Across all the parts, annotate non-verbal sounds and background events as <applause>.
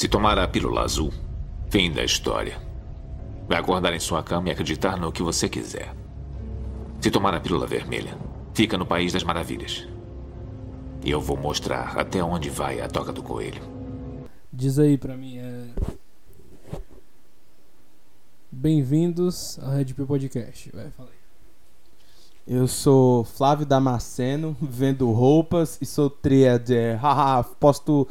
Se tomar a pílula azul, fim da história. Vai acordar em sua cama e acreditar no que você quiser. Se tomar a pílula vermelha, fica no País das Maravilhas. E eu vou mostrar até onde vai a toca do coelho. Diz aí pra mim, é... Bem-vindos ao Red Pill Podcast. Vai, fala aí. Eu sou Flávio Damasceno, vendo roupas e sou tríade. É, <laughs> haha, posto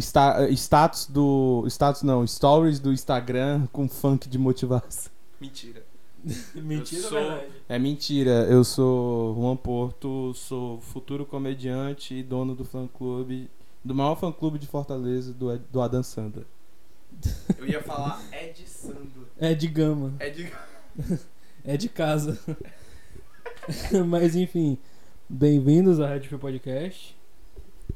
sta- status do. Status não, stories do Instagram com funk de motivação. Mentira. <laughs> Mentira sou- É mentira, eu sou Juan Porto, sou futuro comediante e dono do fã clube, do maior fã clube de Fortaleza, do, Ed- do Adam Sandler. Eu ia falar Ed. É de gama, Ed... é <laughs> de casa. <laughs> Mas enfim, bem-vindos ao Red Pill Podcast.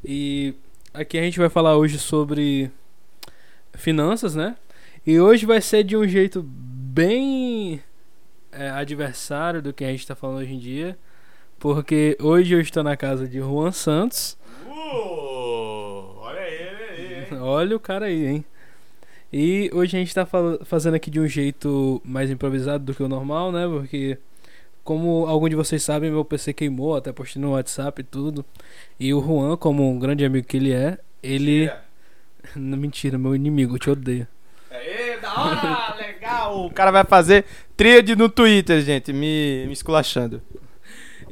E aqui a gente vai falar hoje sobre finanças, né? E hoje vai ser de um jeito bem é, adversário do que a gente tá falando hoje em dia. Porque hoje eu estou na casa de Juan Santos. Uh, olha ele aí, hein? <laughs> Olha o cara aí, hein? E hoje a gente tá fal- fazendo aqui de um jeito mais improvisado do que o normal, né? Porque, como algum de vocês sabem, meu PC queimou, até postei no WhatsApp e tudo. E o Juan, como um grande amigo que ele é, ele. <laughs> Não, Mentira, meu inimigo, eu te odeio. Aê, da hora, <laughs> legal. O cara vai fazer tríade no Twitter, gente, me, me esculachando.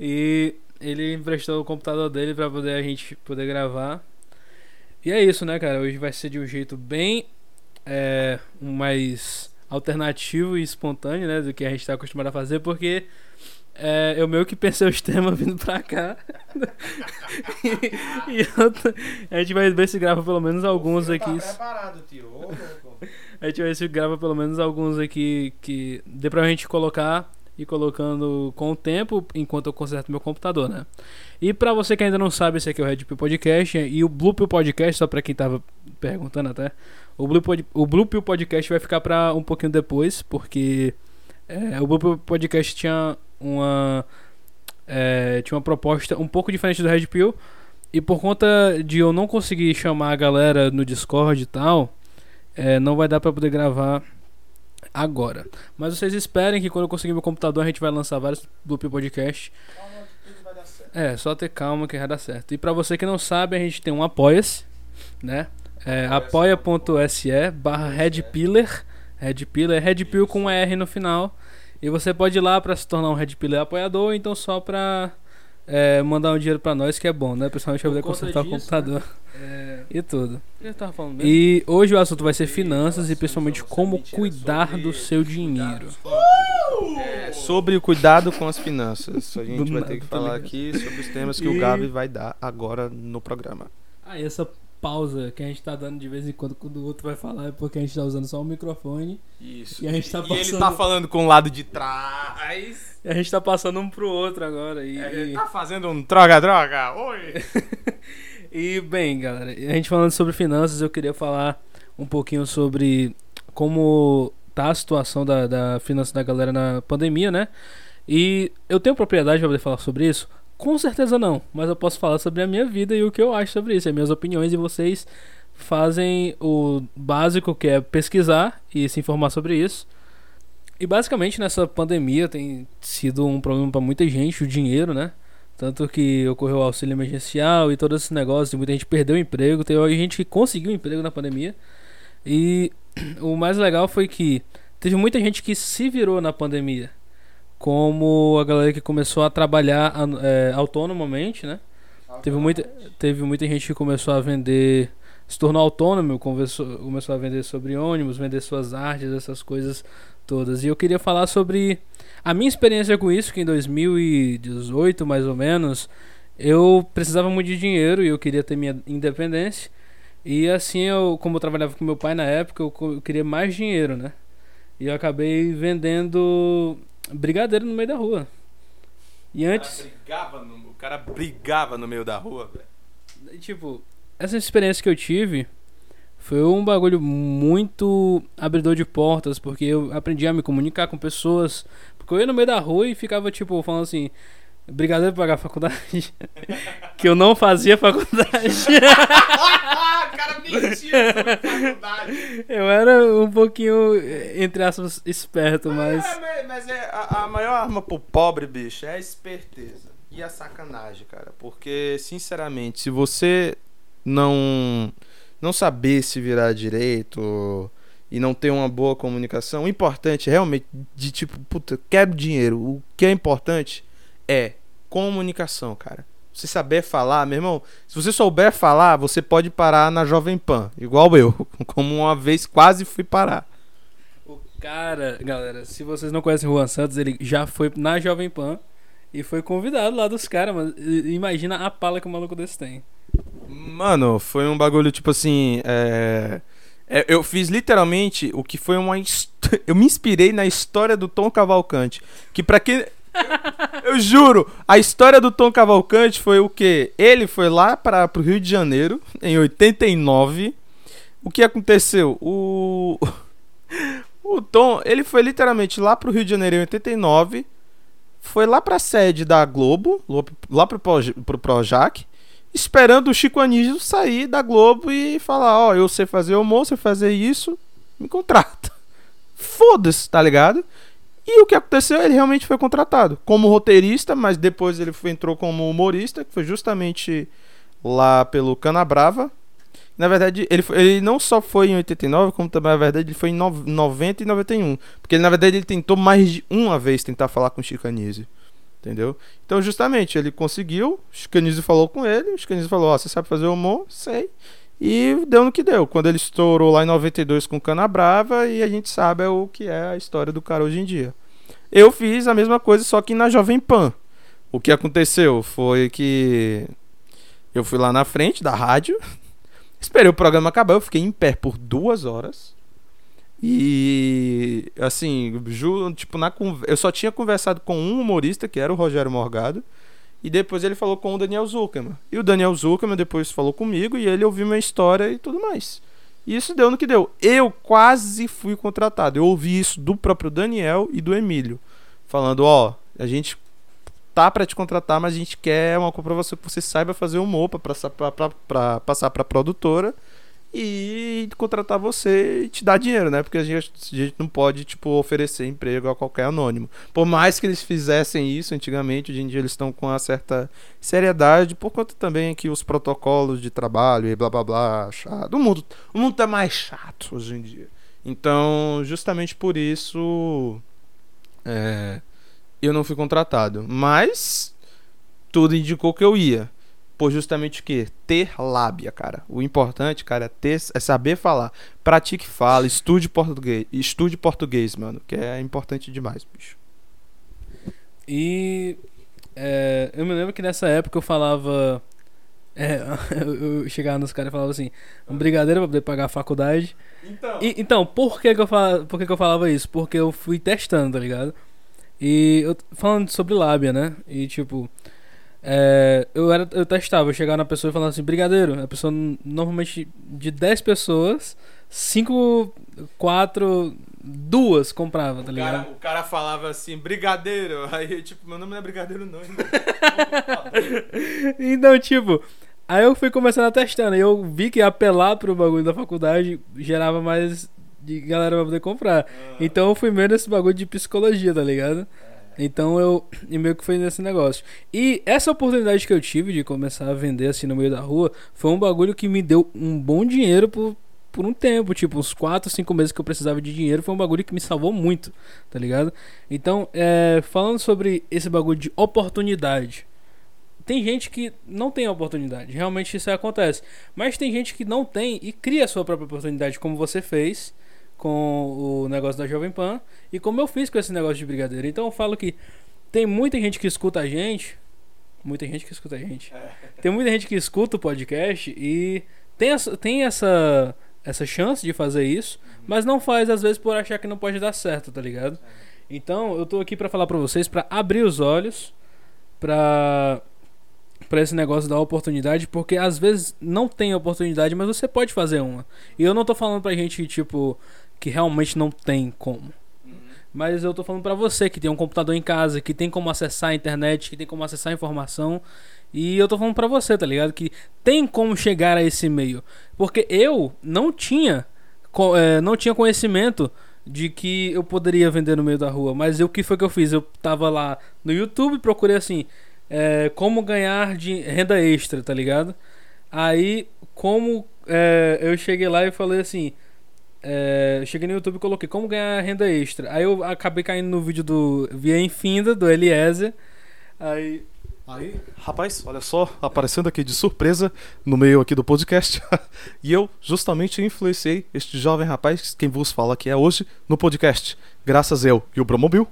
E ele emprestou o computador dele pra poder a gente poder gravar. E é isso, né, cara? Hoje vai ser de um jeito bem é, mais alternativo e espontâneo, né, do que a gente tá acostumado a fazer, porque é, eu meio que pensei os <laughs> temas vindo pra cá. <laughs> e, e eu a gente vai ver se grava pelo menos alguns aqui. Tá preparado, tio. Ô. <laughs> A gente vai ver se grava pelo menos alguns aqui que dê pra gente colocar e colocando com o tempo enquanto eu conserto meu computador, né? E pra você que ainda não sabe, esse aqui é o Red Pill Podcast e o Blue Pill Podcast, só pra quem tava perguntando até, o Blue, Pod- o Blue Pill Podcast vai ficar pra um pouquinho depois, porque é, o Blue Pill Podcast tinha uma é, tinha uma proposta um pouco diferente do Red Pill e por conta de eu não conseguir chamar a galera no Discord e tal, é, não vai dar pra poder gravar agora. Mas vocês esperem que quando eu conseguir meu computador a gente vai lançar vários Loop Podcast. É, só ter calma que vai dar certo. E pra você que não sabe, a gente tem um Apoia-se, né? É, apoia.se barra redpillar. Redpillar é redpill com um R no final. E você pode ir lá pra se tornar um redpillar apoiador, ou então só pra é, mandar um dinheiro pra nós, que é bom, né? Principalmente pra Por poder consertar o disso, computador É, <laughs> e tudo. o eu mesmo? E hoje o assunto vai ser finanças e principalmente como cuidar do seu dinheiro. É, sobre o cuidado com as finanças. A gente vai ter que falar aqui sobre os temas que o Gabi vai dar agora no programa. Ah, e essa pausa que a gente tá dando de vez em quando quando o outro vai falar é porque a gente tá usando só o microfone Isso. e a gente tá E ele passando, tá falando com o lado de trás. e a gente tá passando um pro outro agora. E, É, Ele tá fazendo um droga-droga. Oi. <laughs> E bem, galera, a gente falando sobre finanças, eu queria falar um pouquinho sobre como tá a situação da, da finança da galera na pandemia, né? E eu tenho propriedade pra poder falar sobre isso? Com certeza não, mas eu posso falar sobre a minha vida e o que eu acho sobre isso, as minhas opiniões e vocês fazem o básico que é pesquisar e se informar sobre isso. E basicamente nessa pandemia tem sido um problema pra muita gente, o dinheiro, né? Tanto que ocorreu o auxílio emergencial e todos esses negócios, muita gente perdeu o emprego, teve gente que conseguiu emprego na pandemia. E <clears throat> o mais legal foi que teve muita gente que se virou na pandemia. Como a galera que começou a trabalhar é, autonomamente, né? Teve muita, teve muita gente que começou a vender, se tornou autônomo, começou, começou a vender sobre ônibus, vender suas artes, essas coisas todas. E eu queria falar sobre a minha experiência com isso, que em 2018, mais ou menos, eu precisava muito de dinheiro e eu queria ter minha independência. E assim, eu, como eu trabalhava com meu pai na época, eu, eu queria mais dinheiro, né? E eu acabei vendendo brigadeiro no meio da rua. E antes, O cara brigava no, o cara brigava no meio da rua, velho. tipo, essa experiência que eu tive foi um bagulho muito abridor de portas, porque eu aprendi a me comunicar com pessoas. Porque eu ia no meio da rua e ficava, tipo, falando assim: Brigadeiro pra pagar a faculdade. <laughs> que eu não fazia faculdade. <laughs> Cara sobre faculdade. eu era um pouquinho, entre aspas, esperto, mas. É, mas, mas é a, a maior arma pro pobre, bicho, é a esperteza. E a sacanagem, cara. Porque, sinceramente, se você não não saber se virar direito e não ter uma boa comunicação, o importante realmente de tipo, puta, quero dinheiro. O que é importante é comunicação, cara. Você saber falar, meu irmão, se você souber falar, você pode parar na Jovem Pan, igual eu, <laughs> como uma vez quase fui parar. O cara, galera, se vocês não conhecem o Juan Santos, ele já foi na Jovem Pan e foi convidado lá dos caras, mas i- imagina a pala que o maluco desse tem. Mano, foi um bagulho tipo assim. é, é, eu fiz literalmente o que foi uma. hist- <laughs> Eu me inspirei na história do Tom Cavalcante. Que pra quem. <laughs> Eu juro, a história do Tom Cavalcante foi o quê? Ele foi lá para pro Rio de Janeiro em 89. O que aconteceu? O. <laughs> O Tom, ele foi literalmente lá pro Rio de Janeiro em 89. Foi lá pra sede da Globo, lá Proj- pro Projac esperando o Chico Anísio sair da Globo e falar, ó, eu sei fazer humor, sei fazer isso, me contrata. <laughs> Foda-se, tá ligado? E o que aconteceu? Ele realmente foi contratado como roteirista, mas depois ele foi, entrou como humorista, que foi justamente lá pelo Canabrava. Na verdade, ele, foi- ele não só foi em 89, como também, na verdade, ele foi em no- 90 e 91. Porque, na verdade, ele tentou mais de uma vez tentar falar com o Chico Anísio. Entendeu? Então, justamente, ele conseguiu, o Chicanizzi falou com ele, o Chicanizzi falou, ó, você sabe fazer humor? Sei. E deu no que deu. Quando ele estourou lá em 92 com Cana Brava, e a gente sabe o que é a história do cara hoje em dia. Eu fiz a mesma coisa, só que na Jovem Pan. O que aconteceu foi que eu fui lá na frente da rádio, <laughs> esperei o programa acabar, eu fiquei em pé por duas horas. E assim, ju, tipo, na eu só tinha conversado com um humorista, que era o Rogério Morgado, e depois ele falou com o Daniel Zuckerman. E o Daniel Zuckerman depois falou comigo e ele ouviu minha história e tudo mais. E isso deu no que deu. Eu quase fui contratado. Eu ouvi isso do próprio Daniel e do Emílio, falando, ó, a gente tá pra te contratar, mas a gente quer uma comprovação que você saiba fazer passar pra, pra, pra passar pra produtora e contratar você e te dar dinheiro, né? Porque a gente, a gente não pode, tipo, oferecer emprego a qualquer anônimo. Por mais que eles fizessem isso antigamente, hoje em dia eles estão com uma certa seriedade, por conta também que os protocolos de trabalho e blá blá blá, chato. O mundo, o mundo tá mais chato hoje em dia. Então, justamente por isso, é, eu não fui contratado. Mas, tudo indicou que eu ia. Por justamente o quê? Ter lábia, cara. O importante, cara, é, ter, é saber falar. Pratique fala, estude português. Estude português, mano. Que é importante demais, bicho. E é, eu me lembro que nessa época eu falava. <laughs> é, eu, chegava nos caras e falava assim: um brigadeiro pra poder pagar a faculdade. Então. E- então, por que, que, eu fala, por que, que eu falava isso? Porque eu fui testando, tá ligado? E eu falando sobre lábia, né? E tipo. É, eu, era, eu testava, eu chegava na pessoa e falava assim, brigadeiro. A pessoa, normalmente, de 10 pessoas, 5, 4, 2 comprava, tá O ligado? cara, o cara falava assim, brigadeiro. <laughs> Aí, tipo, meu nome não é brigadeiro, não. irmão. <laughs> Então, tipo, aí eu fui começando a testando. E eu vi que apelar pro bagulho da faculdade gerava mais de galera pra poder comprar. Então eu fui meio nesse bagulho de psicologia, tá ligado? Então eu e meio que foi nesse negócio. E essa oportunidade que eu tive de começar a vender assim no meio da rua foi um bagulho que me deu um bom dinheiro por, por um tempo, tipo, uns 4, 5 meses que eu precisava de dinheiro, foi um bagulho que me salvou muito, tá ligado? Então, é, falando sobre esse bagulho de oportunidade, tem gente que não tem oportunidade, realmente isso acontece. Mas tem gente que não tem e cria a sua própria oportunidade, como você fez com o negócio da Jovem Pan e como eu fiz com esse negócio de brigadeiro. Então eu falo que tem muita gente que escuta a gente, muita gente que escuta a gente. Tem muita gente que escuta o podcast e tem essa, tem essa essa chance de fazer isso, mas não faz às vezes por achar que não pode dar certo, tá ligado? Então, eu tô aqui pra falar pra vocês pra abrir os olhos pra para esse negócio da oportunidade, porque às vezes não tem oportunidade, mas você pode fazer uma. E eu não tô falando pra gente tipo que realmente não tem como. Mas eu tô falando pra você que tem um computador em casa, que tem como acessar a internet, que tem como acessar a informação. E eu tô falando pra você, tá ligado? Que tem como chegar a esse meio. Porque eu não tinha, é, não tinha conhecimento de que eu poderia vender no meio da rua. Mas o que foi que eu fiz? Eu tava lá no YouTube, procurei assim, é, como ganhar de renda extra, tá ligado? Aí, como é, eu cheguei lá e falei assim, é, eu cheguei no YouTube e coloquei como ganhar renda extra. Aí eu acabei caindo no vídeo do Via Infinda, do Eliezer. Aí, Aí, rapaz, olha só, aparecendo aqui de surpresa no meio aqui do podcast. <laughs> e eu justamente influenciei este jovem rapaz, quem vos fala aqui é hoje, no podcast. Graças eu e o Bromobil,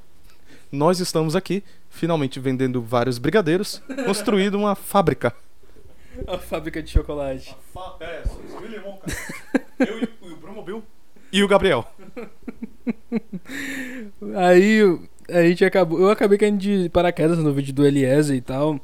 nós estamos aqui, finalmente vendendo vários brigadeiros, <laughs> construindo uma fábrica. a fábrica de chocolate. É, <laughs> Eu e o Bromobil. E o Gabriel. <laughs> Aí a gente acabou. Eu acabei caindo de paraquedas no vídeo do Eliezer e tal.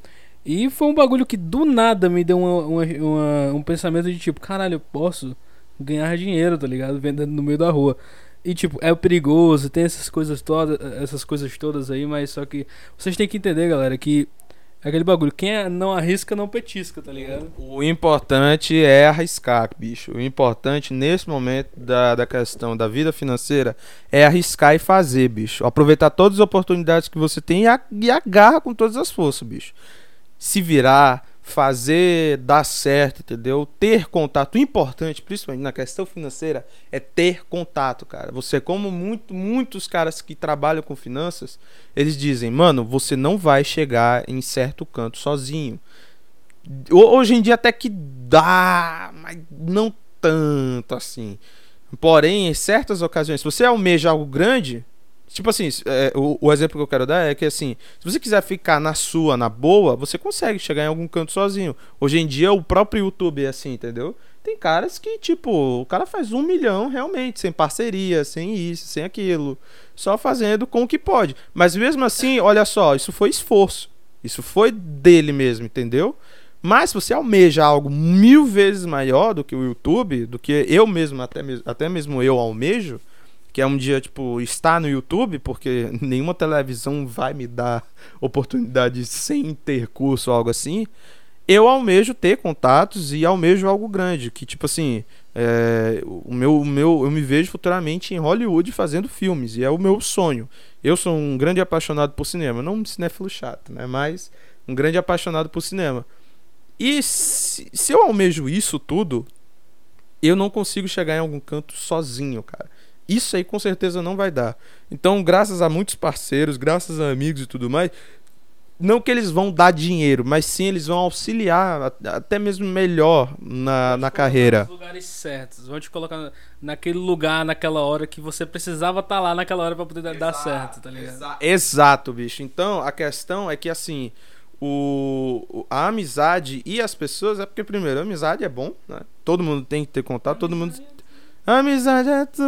E foi um bagulho que do nada me deu uma, uma- uma- um pensamento de tipo, caralho, eu posso ganhar dinheiro, tá ligado? Vendendo no meio da rua. E tipo, é perigoso, tem essas coisas todas, essas coisas todas aí, mas só que vocês têm que entender, galera, que é aquele bagulho, quem é- não arrisca não petisca, tá ligado? O importante é arriscar, bicho. O importante nesse momento da, da questão da vida financeira é arriscar e fazer, bicho. Aproveitar todas as oportunidades que você tem e, a- e agarra com todas as forças, bicho. Se virar, fazer dar certo, entendeu? Ter contato. O importante, principalmente na questão financeira, é ter contato, cara. Você, como muito, muitos caras que trabalham com finanças, eles dizem, mano, você não vai chegar em certo canto sozinho. Ho- Hoje em dia até que dá, mas não tanto assim. Porém, em certas ocasiões, se você almeja algo grande, tipo assim, é, o, o exemplo que eu quero dar é que assim, se você quiser ficar na sua, na boa, você consegue chegar em algum canto sozinho. Hoje em dia, o próprio YouTube é assim, entendeu? Tem caras que, tipo, o cara faz um milhão realmente, sem parceria, sem isso, sem aquilo. Só fazendo com o que pode. Mas mesmo assim, olha só, isso foi esforço. Isso foi dele mesmo, entendeu? Mas se você almeja algo mil vezes maior do que o YouTube, do que eu mesmo, até mesmo, até mesmo eu almejo, que é um dia, tipo, estar no YouTube, porque <laughs> nenhuma televisão vai me dar oportunidade sem ter curso ou algo assim, eu almejo ter contatos e almejo algo grande, que tipo assim, é, o meu, o meu, eu me vejo futuramente em Hollywood fazendo filmes, e é o meu sonho. Eu sou um grande apaixonado por cinema, não um cinéfilo chato, né, mas um grande apaixonado por cinema. E se, se eu almejo isso tudo, eu não consigo chegar em algum canto sozinho, cara. Isso aí com certeza não vai dar. Então, graças a muitos parceiros, graças a amigos e tudo mais, não que eles vão dar dinheiro, mas sim eles vão auxiliar até mesmo melhor na, na carreira. Nos lugares certos. Vão te colocar na- naquele lugar, naquela hora que você precisava estar lá naquela hora pra poder dar- dar certo, tá ligado? Exa- Exato, bicho. Então, a questão é que assim, o, o- a amizade e as pessoas é porque primeiro, a amizade é bom, né? Todo mundo tem que ter contato, todo mundo Amizade é tudo.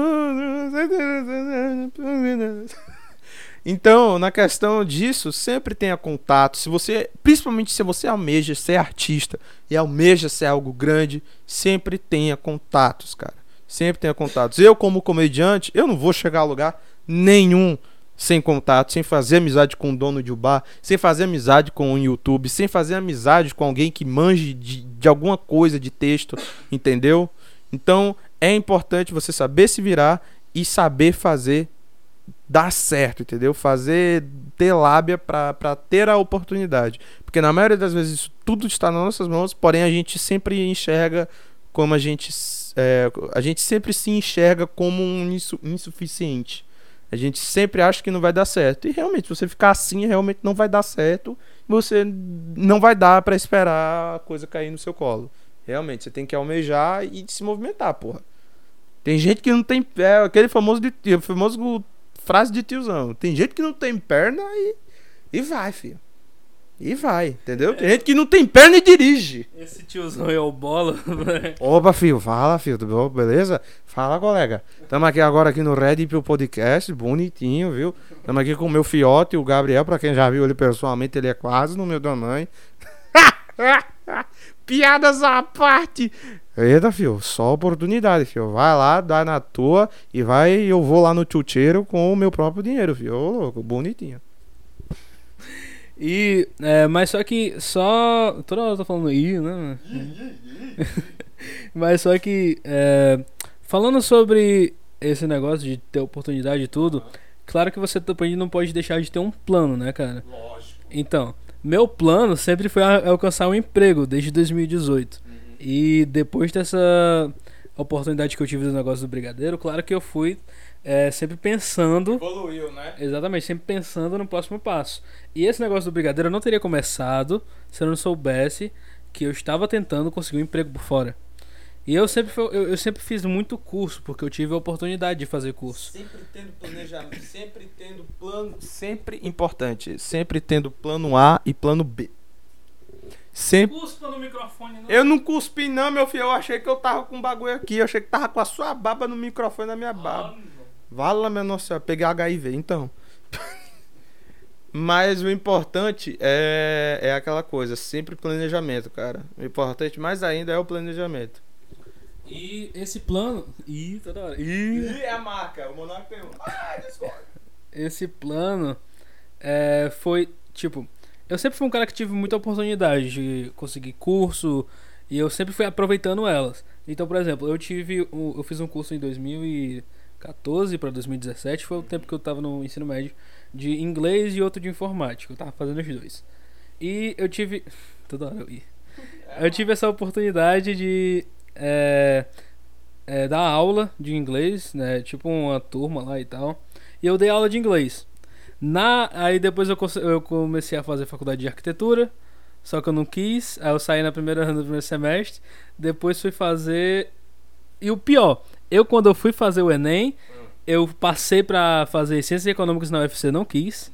Então, na questão disso, sempre tenha contato. Se você, principalmente se você almeja ser artista e almeja ser algo grande, sempre tenha contatos, cara. Sempre tenha contatos. Eu, como comediante, eu não vou chegar a lugar nenhum sem contato, sem fazer amizade com o dono de um bar, sem fazer amizade com um YouTube, sem fazer amizade com alguém que manje de, de alguma coisa de texto, entendeu? Então é importante você saber se virar e saber fazer dar certo, entendeu? Fazer ter lábia pra ter a oportunidade. Porque na maioria das vezes isso tudo está nas nossas mãos, porém a gente sempre enxerga como a gente. é, a gente sempre se enxerga como um insu- insuficiente. A gente sempre acha que não vai dar certo. E realmente, se você ficar assim, realmente não vai dar certo. Você não vai dar pra esperar a coisa cair no seu colo. Realmente, você tem que almejar e se movimentar, porra. Tem gente que não tem. É aquele famoso, de, famoso frase de tiozão. Tem gente que não tem perna e, e vai, filho. E vai, entendeu? Tem gente que não tem perna e dirige. Esse tiozão é o bola, <laughs> velho. Opa, filho, fala, filho? Beleza? Fala, colega. Estamos aqui agora aqui no Red Pill Podcast, bonitinho, viu? Estamos aqui com o meu fiote, o Gabriel, pra quem já viu ele pessoalmente, ele é quase no meu tamanho. <laughs> <laughs> Piadas à parte. Eita, filho, só oportunidade, filho. Vai lá, dá na tua e vai. Eu vou lá no chucheiro com o meu próprio dinheiro, filho. Ô, louco, bonitinho. <laughs> E, é, mas só que só. Toda hora eu tô falando i, né? <laughs> mas só que. É, falando sobre esse negócio de ter oportunidade e tudo, claro que você também não pode deixar de ter um plano, né, cara? Lógico. Então, meu plano sempre foi alcançar um emprego desde 2018. E depois dessa oportunidade que eu tive do negócio do brigadeiro, claro que eu fui é, sempre pensando. Evoluiu, né? Exatamente, sempre pensando no próximo passo. E esse negócio do brigadeiro eu não teria começado se eu não soubesse que eu estava tentando conseguir um emprego por fora. E eu sempre, fui- eu, eu sempre fiz muito curso, porque eu tive a oportunidade de fazer curso. Sempre tendo planejamento, sempre tendo plano, sempre importante, sempre tendo plano A e plano B. Sempre. Cuspa no microfone, não. Eu não cuspi não, meu filho, eu achei que eu tava com um bagulho aqui, eu achei que tava com a sua baba no microfone da minha baba. Vala, minha nossa senhora, peguei HIV, então. Mas o importante é, é aquela coisa, sempre planejamento, cara. O importante mais ainda é o planejamento. E esse plano. Ih, toda hora. Ih. é a marca, o Monarca tem um. Ah, Discord. esse plano é, foi tipo eu sempre fui um cara que tive muita oportunidade de conseguir curso e eu sempre fui aproveitando elas então por exemplo eu tive eu fiz um curso em 2014 para 2017 foi o tempo que eu tava no ensino médio de inglês e outro de informática eu tava fazendo os dois e eu tive <laughs> toda hora eu ia eu tive essa oportunidade de é, é, dar aula de inglês né tipo uma turma lá e tal e eu dei aula de inglês. Na, aí depois eu, eu comecei a fazer faculdade de arquitetura, só que eu não quis. Aí eu saí na primeira no primeiro semestre. Depois fui fazer. E o pior, eu quando eu fui fazer o Enem, eu passei pra fazer Ciências Econômicas na UFC, não quis.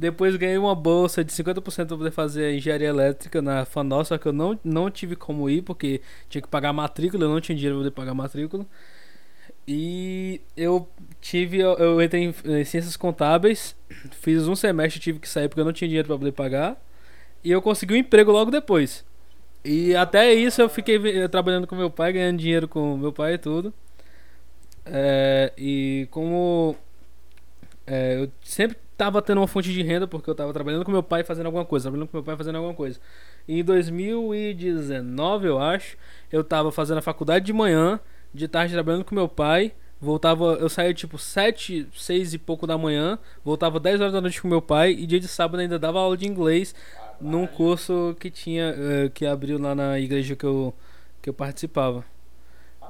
Depois ganhei uma bolsa de 50% pra poder fazer engenharia elétrica na FANOL, só que eu não, não tive como ir, porque tinha que pagar matrícula, eu não tinha dinheiro pra poder pagar matrícula. E eu tive, eu, eu entrei em, em ciências contábeis, fiz um semestre, tive que sair porque eu não tinha dinheiro pra poder pagar. E eu consegui um emprego logo depois. E até isso eu fiquei eh, trabalhando com meu pai, ganhando dinheiro com meu pai e tudo. É, e como é, eu sempre tava tendo uma fonte de renda porque eu tava trabalhando com meu pai fazendo alguma coisa, trabalhando com meu pai fazendo alguma coisa. E em 2019, eu acho, eu tava fazendo a faculdade de manhã, de tarde trabalhando com meu pai. Voltava, eu saía tipo 7, 6 e pouco da manhã, voltava 10 horas da noite com meu pai e dia de sábado ainda dava aula de inglês num curso que tinha eh, que abriu lá na igreja que eu que eu participava.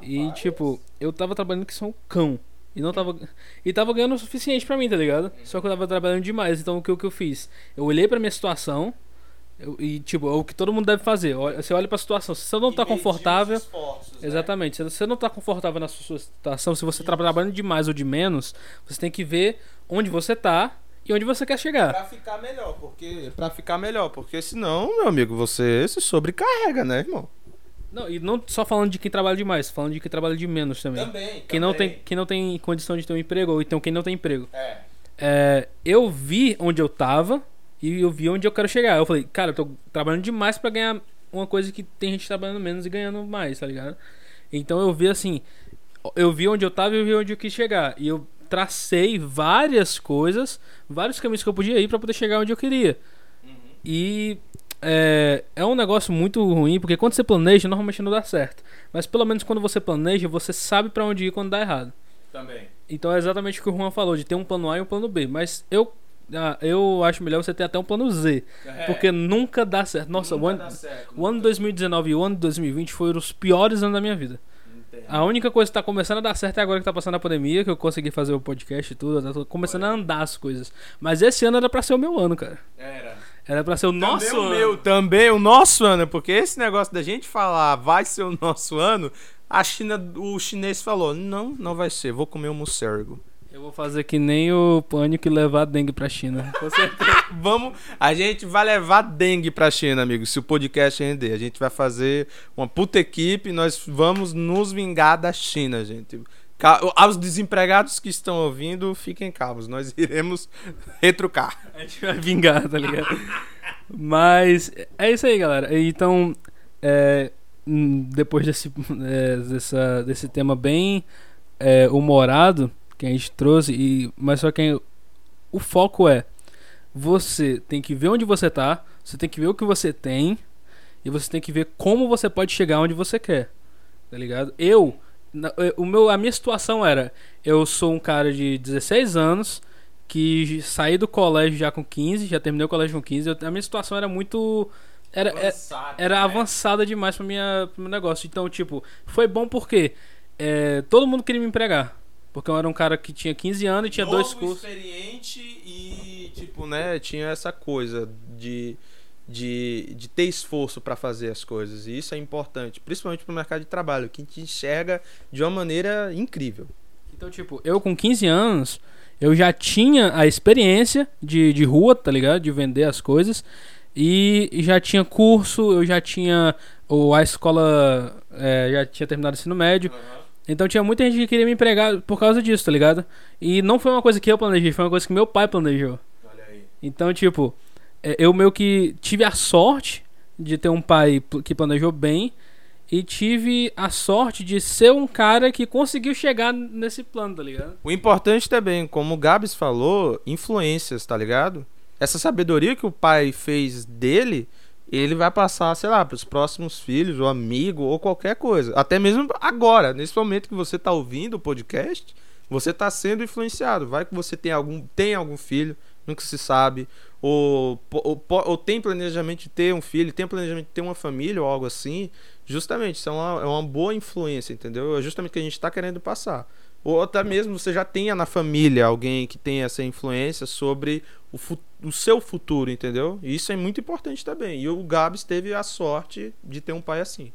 E tipo, eu tava trabalhando que só um cão. E não tava. E tava ganhando o suficiente pra mim, tá ligado? Só que eu tava trabalhando demais. Então o que, o que eu fiz? Eu olhei pra minha situação. eu- e tipo, é o que todo mundo deve fazer. Você olha pra situação. Se você não tá confortável. Exatamente. Se você não tá confortável na sua situação, se você tá trabalhando demais ou de menos, você tem que ver onde você tá e onde você quer chegar. Pra ficar melhor, porque. Pra ficar melhor, porque senão, meu amigo, você se sobrecarrega, né, irmão? Não, e não só falando de quem trabalha demais, falando de quem trabalha de menos também. Também. Quem não, tem, quem não tem condição de ter um emprego, ou então quem não tem emprego. É. É, eu vi onde eu tava e eu vi onde eu quero chegar. Eu falei, cara, eu tô trabalhando demais pra ganhar uma coisa que tem gente trabalhando menos e ganhando mais, tá ligado? Então eu vi assim, eu vi onde eu tava e eu vi onde eu quis chegar. E eu tracei várias coisas, vários caminhos que eu podia ir pra poder chegar onde eu queria. E é, é um negócio muito ruim, porque quando você planeja, normalmente não dá certo. Mas pelo menos quando você planeja, você sabe pra onde ir quando dá errado. Também. Então é exatamente o que o Juan falou, de ter um plano A e um plano B. Mas eu, ah, eu acho melhor você ter até um plano Z. Porque nunca dá certo. Nossa, o ano, o ano de 2019 e o ano de 2020 foram os piores anos da minha vida. A única coisa que tá começando a dar certo é agora que tá passando a pandemia, que eu consegui fazer o podcast e tudo, tá começando a andar as coisas. Mas esse ano era pra ser o meu ano, cara. Era. Era pra ser o nosso também o ano. meu, também o nosso ano, porque esse negócio da gente falar vai ser o nosso ano, a China, o chinês falou, não, não vai ser, vou comer um mucérgo. Eu vou fazer que nem o pânico e levar dengue pra China. Com <laughs> certeza. Vamos, a gente vai levar dengue pra China, amigo, se o podcast render. A gente vai fazer uma puta equipe, nós vamos nos vingar da China, gente. Aos desempregados que estão ouvindo, fiquem calmos, nós <laughs> iremos retrucar. A gente vai vingar, tá ligado? Mas é isso aí, galera. Então, é, depois desse, é, dessa, desse tema bem é, humorado que a gente trouxe, e, mas só que o foco é você tem que ver onde você tá, você tem que ver o que você tem e você tem que ver como você pode chegar onde você quer. Tá ligado? Eu, o meu, a minha situação era, eu sou um cara de 16 anos que saí do colégio já com 15, já terminei o colégio com 15. Eu, a minha situação era muito era é, avançada, era né? avançada demais para minha pro meu negócio. Então, tipo, foi bom porque é, todo mundo queria me empregar. Porque eu era um cara que tinha 15 anos e tinha Novo, dois cursos. experiente e, tipo, né, tinha essa coisa de, de, de ter esforço para fazer as coisas. E isso é importante, principalmente pro mercado de trabalho, que te enxerga de uma maneira incrível. Então, tipo, eu com 15 anos, eu já tinha a experiência de, de rua, tá ligado? De vender as coisas. E já tinha curso, eu já tinha. Ou a escola é, já tinha terminado o ensino médio. Uhum. Então tinha muita gente que queria me empregar por causa disso, tá ligado? E não foi uma coisa que eu planejei, foi uma coisa que meu pai planejou. Olha aí. Então, tipo, eu meio que tive a sorte de ter um pai que planejou bem e tive a sorte de ser um cara que conseguiu chegar nesse plano, tá ligado? O importante também, como o Gabs falou, influências, tá ligado? Essa sabedoria que o pai fez dele ele vai passar, sei lá, para os próximos filhos, ou amigo, ou qualquer coisa. Até mesmo agora, nesse momento que você está ouvindo o podcast, você está sendo influenciado. Vai que você tem algum, tem algum filho, nunca se sabe, ou, ou, ou tem planejamento de ter um filho, tem planejamento de ter uma família ou algo assim. Justamente, isso é uma, é uma boa influência, entendeu? É justamente o que a gente está querendo passar. Ou até mesmo você já tenha na família alguém que tenha essa influência sobre o, o seu futuro, entendeu? E isso é muito importante também. E o Gabs teve a sorte de ter um pai assim.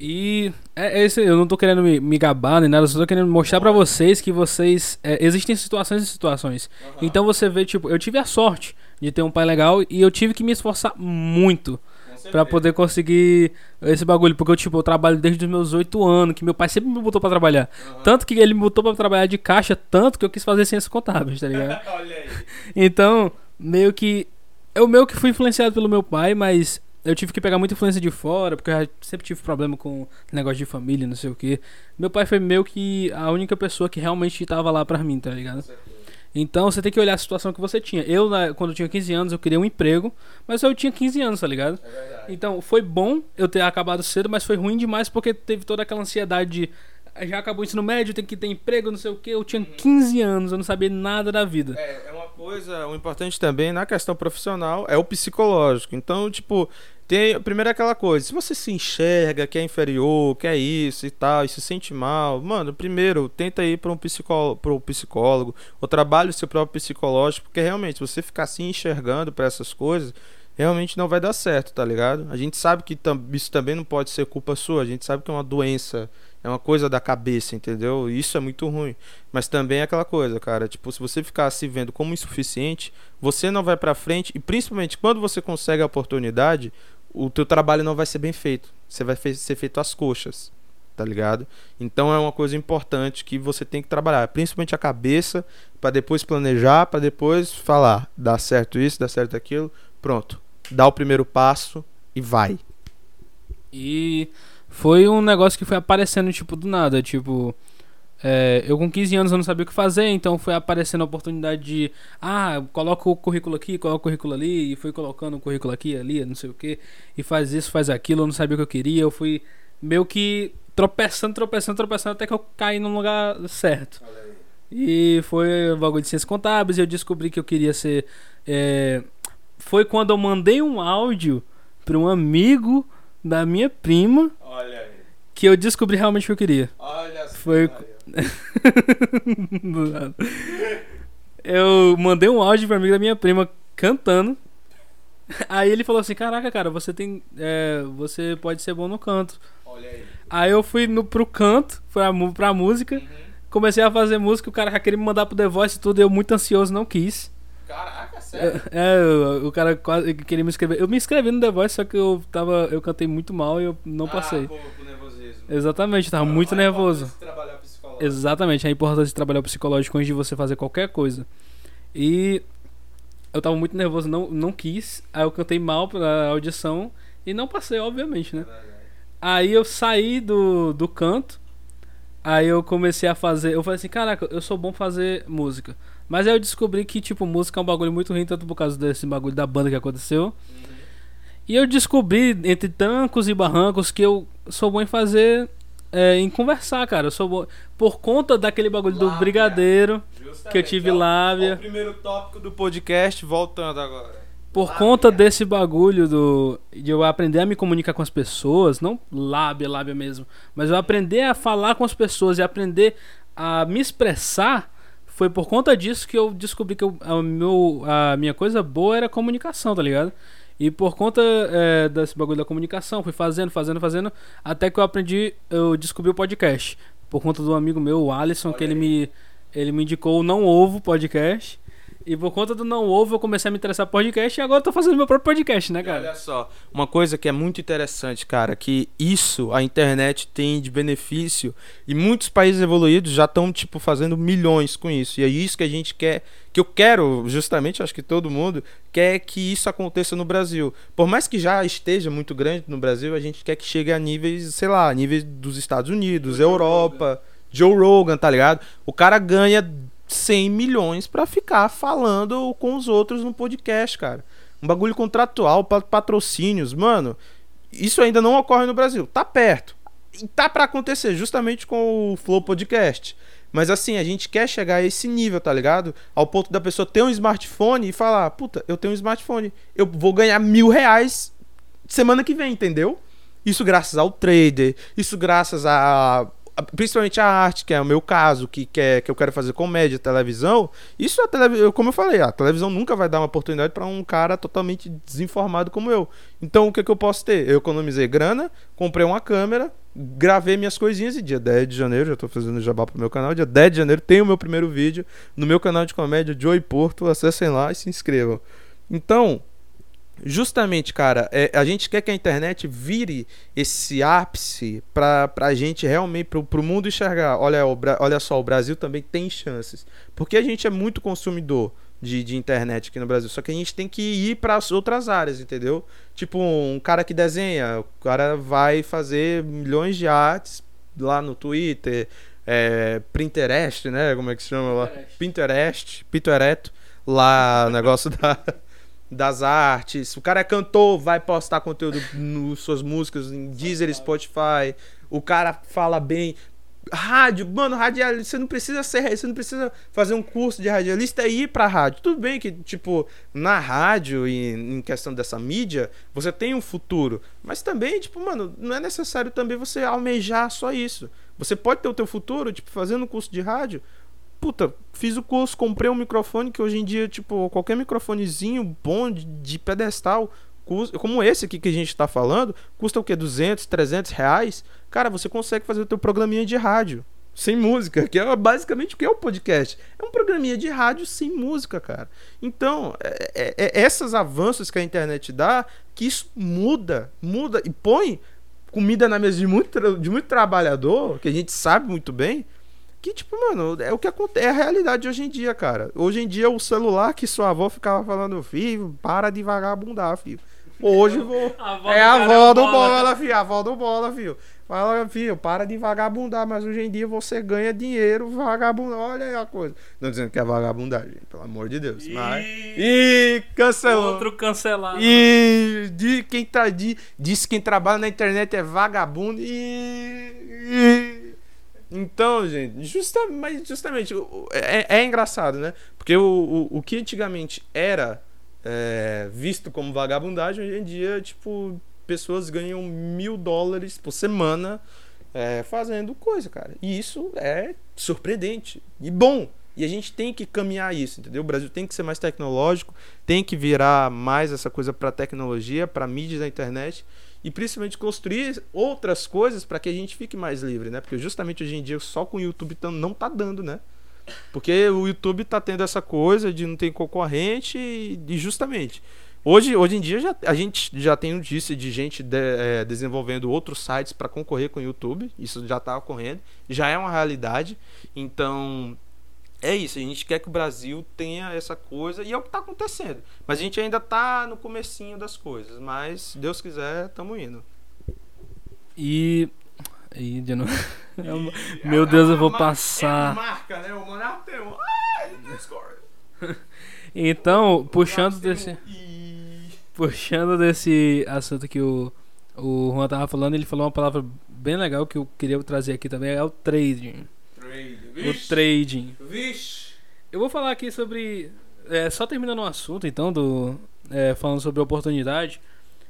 E é, é esse, eu não tô querendo me, me gabar nem nada, eu só tô querendo mostrar para vocês que vocês. É, existem situações e situações. Uhum. Então você vê, tipo, eu tive a sorte de ter um pai legal e eu tive que me esforçar muito para poder conseguir esse bagulho. Porque eu, tipo, eu trabalho desde os meus oito anos, que meu pai sempre me botou para trabalhar. Uhum. Tanto que ele me botou para trabalhar de caixa, tanto que eu quis fazer ciências contábeis, tá ligado? <laughs> Então, meio que. Eu meio que fui influenciado pelo meu pai, mas eu tive que pegar muita influência de fora, porque eu sempre tive problema com negócio de família, não sei o que. Meu pai foi meio que a única pessoa que realmente tava lá pra mim, tá ligado? Então você tem que olhar a situação que você tinha. Eu, quando eu tinha 15 anos, eu queria um emprego, mas eu tinha 15 anos, tá ligado? É então foi bom eu ter acabado cedo, mas foi ruim demais porque teve toda aquela ansiedade de. Já acabou o ensino médio, tem que ter emprego, não sei o que. Eu tinha 15 anos, eu não sabia nada da vida. É, é uma coisa, o importante também na questão profissional é o psicológico. Então, tipo, tem, primeiro é aquela coisa, se você se enxerga que é inferior, que é isso e tal, e se sente mal, mano, primeiro tenta ir para um psicólogo, um psicólogo, ou trabalhe o seu próprio psicológico, porque realmente você ficar se enxergando para essas coisas, realmente não vai dar certo, tá ligado? A gente sabe que isso também não pode ser culpa sua, a gente sabe que é uma doença é uma coisa da cabeça, entendeu? Isso é muito ruim. Mas também é aquela coisa, cara, tipo, se você ficar se vendo como insuficiente, você não vai para frente e principalmente quando você consegue a oportunidade, o teu trabalho não vai ser bem feito. Você vai ser feito às coxas, tá ligado? Então é uma coisa importante que você tem que trabalhar, principalmente a cabeça, para depois planejar, para depois falar, dá certo isso, dá certo aquilo, pronto. Dá o primeiro passo e vai. E foi um negócio que foi aparecendo, tipo, do nada. Tipo, é, eu com 15 anos eu não sabia o que fazer, então foi aparecendo a oportunidade de. Ah, coloca o currículo aqui, coloca o currículo ali, e fui colocando o currículo aqui, ali, não sei o que, e faz isso, faz aquilo, eu não sabia o que eu queria, eu fui meio que tropeçando, tropeçando, tropeçando até que eu caí no lugar certo. E foi o bagulho de ciências contábeis e eu descobri que eu queria ser. É, foi quando eu mandei um áudio para um amigo da minha prima. Olha aí. Que eu descobri realmente o que eu queria. Olha Foi. <laughs> eu mandei um áudio pra amigo da minha prima cantando. Aí ele falou assim: Caraca, cara, você tem. É, você pode ser bom no canto. Olha aí. Aí eu fui no, pro canto, pra, pra música. Uhum. Comecei a fazer música, o cara já queria me mandar pro The Voice e tudo, eu muito ansioso, não quis. Caraca, sério? <laughs> É, o, cara quase queria me inscrever. Eu me inscrevi no The Voice, só que eu tava. Eu cantei muito mal e eu não ah, passei. Pô, nervosismo. Exatamente, tava muito nervoso. Exatamente, a importância de trabalhar o psicológico antes de você fazer qualquer coisa. E eu tava muito nervoso, não, não quis. Aí eu cantei mal pra audição e não passei, obviamente, né? Aí eu saí do, do canto. Aí eu comecei a fazer. Eu falei assim: caraca, eu sou bom fazer música. Mas aí eu descobri que, tipo, música é um bagulho muito ruim, tanto por causa desse bagulho da banda que aconteceu. E eu descobri, entre trancos e barrancos, que eu sou bom em fazer. é, em conversar, cara. Eu sou bom. Por conta daquele bagulho do Lábia. brigadeiro. Justamente, Que eu tive lábia. o primeiro tópico do podcast, voltando agora. Por Lábia. conta desse bagulho do de eu aprender a me comunicar com as pessoas, não lábia, lábia mesmo, mas eu aprender a falar com as pessoas e aprender a me expressar, foi por conta disso que eu descobri que eu, a, meu, a minha coisa boa era comunicação, tá ligado? E por conta é, desse bagulho da comunicação, fui fazendo, fazendo, fazendo, até que eu aprendi, eu descobri o podcast. Por conta do amigo meu, o Alisson, que ele me, ele me indicou o Não Ovo Podcast. E por conta do Não Ovo, eu comecei a me interessar por podcast e agora eu tô fazendo meu próprio podcast, né, E cara? Olha só, uma coisa que é muito interessante, cara, que isso a internet tem de benefício e muitos países evoluídos já estão tipo fazendo milhões com isso. E é isso que a gente quer, que eu quero, justamente, acho que todo mundo quer que isso aconteça no Brasil. Por mais que já esteja muito grande no Brasil, a gente quer que chegue a níveis, sei lá, níveis dos Estados Unidos, Europa, Joe Rogan, tá ligado? O cara ganha 100 milhões pra ficar falando com os outros no podcast, cara. Um bagulho contratual, pa- patrocínios, mano. Isso ainda não ocorre no Brasil. Tá perto. E tá pra acontecer, justamente com o Flow Podcast. Mas assim, a gente quer chegar a esse nível, tá ligado? Ao ponto da pessoa ter um smartphone e falar: Puta, eu tenho um smartphone. Eu vou ganhar mil reais semana que vem, entendeu? Isso graças ao trader, isso graças a- principalmente a arte, que é o meu caso, que, que, é- que eu quero fazer comédia, televisão. Isso a televisão, como eu falei, a televisão nunca vai dar uma oportunidade para um cara totalmente desinformado como eu. Então o que, que eu posso ter? Eu economizei grana, comprei uma câmera, gravei minhas coisinhas e dia 10 de janeiro, já tô fazendo jabá pro meu canal, dia 10 de janeiro tem o meu primeiro vídeo no meu canal de comédia Joey Porto, acessem lá e se inscrevam. Então, Justamente, cara, é, a gente quer que a internet vire esse ápice pra, pra gente realmente, pro, pro mundo enxergar. Olha, o olha só, o Brasil também tem chances. Porque a gente é muito consumidor de, de internet aqui no Brasil. Só que a gente tem que ir para as outras áreas, entendeu? Tipo, um cara que desenha, o cara vai fazer milhões de artes lá no Twitter, é, Pinterest, né? Como é que se chama lá? Pinterest, Pinterest, lá o <laughs> negócio da das artes. O cara é cantor, vai postar conteúdo nas suas músicas em Deezer, Spotify. O cara fala bem. Rádio, mano, radialista, você não precisa ser, você não precisa fazer um curso de radialista e ir pra rádio. Tudo bem que, tipo, na rádio e em questão dessa mídia, você tem um futuro. Mas também, tipo, mano, não é necessário também você almejar só isso. Você pode ter o teu futuro, tipo, fazendo um curso de rádio, puta, fiz o curso, comprei um microfone que hoje em dia, tipo, qualquer microfonezinho bom de, de pedestal, custa, como esse aqui que a gente tá falando, custa o quê? 200, 300 reais? Cara, você consegue fazer o teu programinha de rádio. Sem música, que é basicamente o que é o podcast. É um programinha de rádio sem música, cara. Então, é, é- é esses avanços que a internet dá, que isso muda, muda e põe comida na mesa de muito, de muito trabalhador, que a gente sabe muito bem, que, tipo, mano, é o que acontece, é a realidade de hoje em dia, cara. Hoje em dia, o celular que sua avó ficava falando, filho, para de vagabundar, filho. Hoje vou. é a avó do bola, filho. A avó do bola, filho. Fala, filho, para de vagabundar, mas hoje em dia você ganha dinheiro vagabundar. Olha aí a coisa. Não dizendo que é vagabundagem, pelo amor de Deus. Mas. Ih, cancelou. Outro cancelado. E de quem tá de, diz que quem trabalha na internet é vagabundo e, e- então, gente, justa, mas justamente é, é engraçado, né? Porque o, o, o que antigamente era é, visto como vagabundagem, hoje em dia, tipo, pessoas ganham mil dólares por semana é, fazendo coisa, cara. E isso é surpreendente e bom. E a gente tem que caminhar isso, entendeu? O Brasil tem que ser mais tecnológico, tem que virar mais essa coisa para tecnologia, para mídia da internet e principalmente construir outras coisas para que a gente fique mais livre, né? Porque justamente hoje em dia só com o YouTube não tá dando, né? Porque o YouTube tá tendo essa coisa de não ter concorrente e, justamente hoje, hoje em dia já, a gente já tem notícia de gente de- eh, desenvolvendo outros sites para concorrer com o YouTube. Isso já tá ocorrendo, já é uma realidade. Então é isso, a gente quer que o Brasil tenha essa coisa e é o que está acontecendo. Mas a gente ainda está no comecinho das coisas, mas se Deus quiser, estamos indo. E. E de novo. <laughs> Meu Deus, eu vou passar. É marca, né? O tem um. <laughs> Então, puxando desse. <laughs> Puxando desse assunto que o, o Juan tava falando, ele falou uma palavra bem legal que eu queria trazer aqui também, é o trading. O trading. Vixe. Eu vou falar aqui sobre. É, só terminando o assunto, então, do. é, falando sobre oportunidade.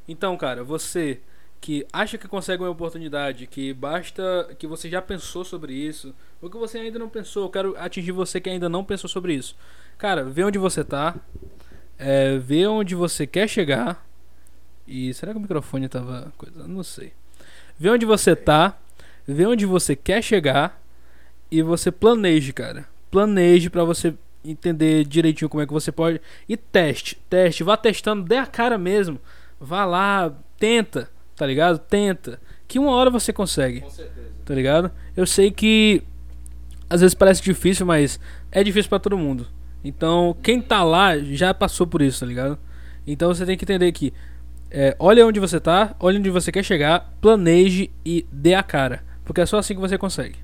Então, cara, você que acha que consegue uma oportunidade, que basta que você já pensou sobre isso, ou que você ainda não pensou, eu quero atingir você que ainda não pensou sobre isso. Cara, vê onde você tá, é, vê onde você quer chegar. E será que o microfone tava coisa? Não sei. Vê onde você tá, vê onde você quer chegar e você planeje, cara. Planeje pra você entender direitinho como é que você pode e teste, teste, vá testando, dê a cara mesmo. Vá lá, tenta, tá ligado? Tenta, que uma hora você consegue. Com certeza. Tá ligado? Eu sei que às vezes parece difícil, mas é difícil pra todo mundo. Então, quem tá lá já passou por isso, tá ligado? Então você tem que entender que é, olha onde você tá, olha onde você quer chegar, planeje e dê a cara. Porque é só assim que você consegue.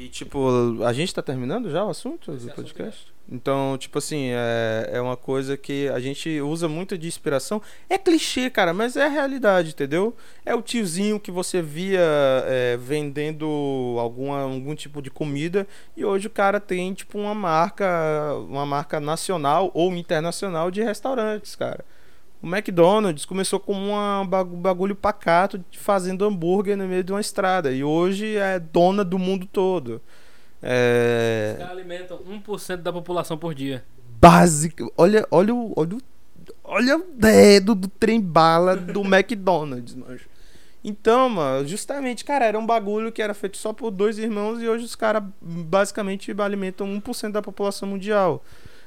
E, tipo, a gente tá terminando já o assunto do podcast? Então, tipo assim, é, é uma coisa que a gente usa muito de inspiração. É clichê, cara, mas é a realidade, entendeu? É o tiozinho que você via é, vendendo alguma, algum tipo de comida e hoje o cara tem, tipo, uma marca, uma marca nacional ou internacional de restaurantes, cara. O McDonald's começou com um bagulho pacato fazendo hambúrguer no meio de uma estrada e hoje é dona do mundo todo. É... Os caras alimentam 1% da população por dia. Básico. Olha, olha o. Olha o, olha o dedo do trem bala do <laughs> McDonald's, manjo. Então, mano, justamente, cara, era um bagulho que era feito só por dois irmãos e hoje os caras basicamente alimentam 1% da população mundial.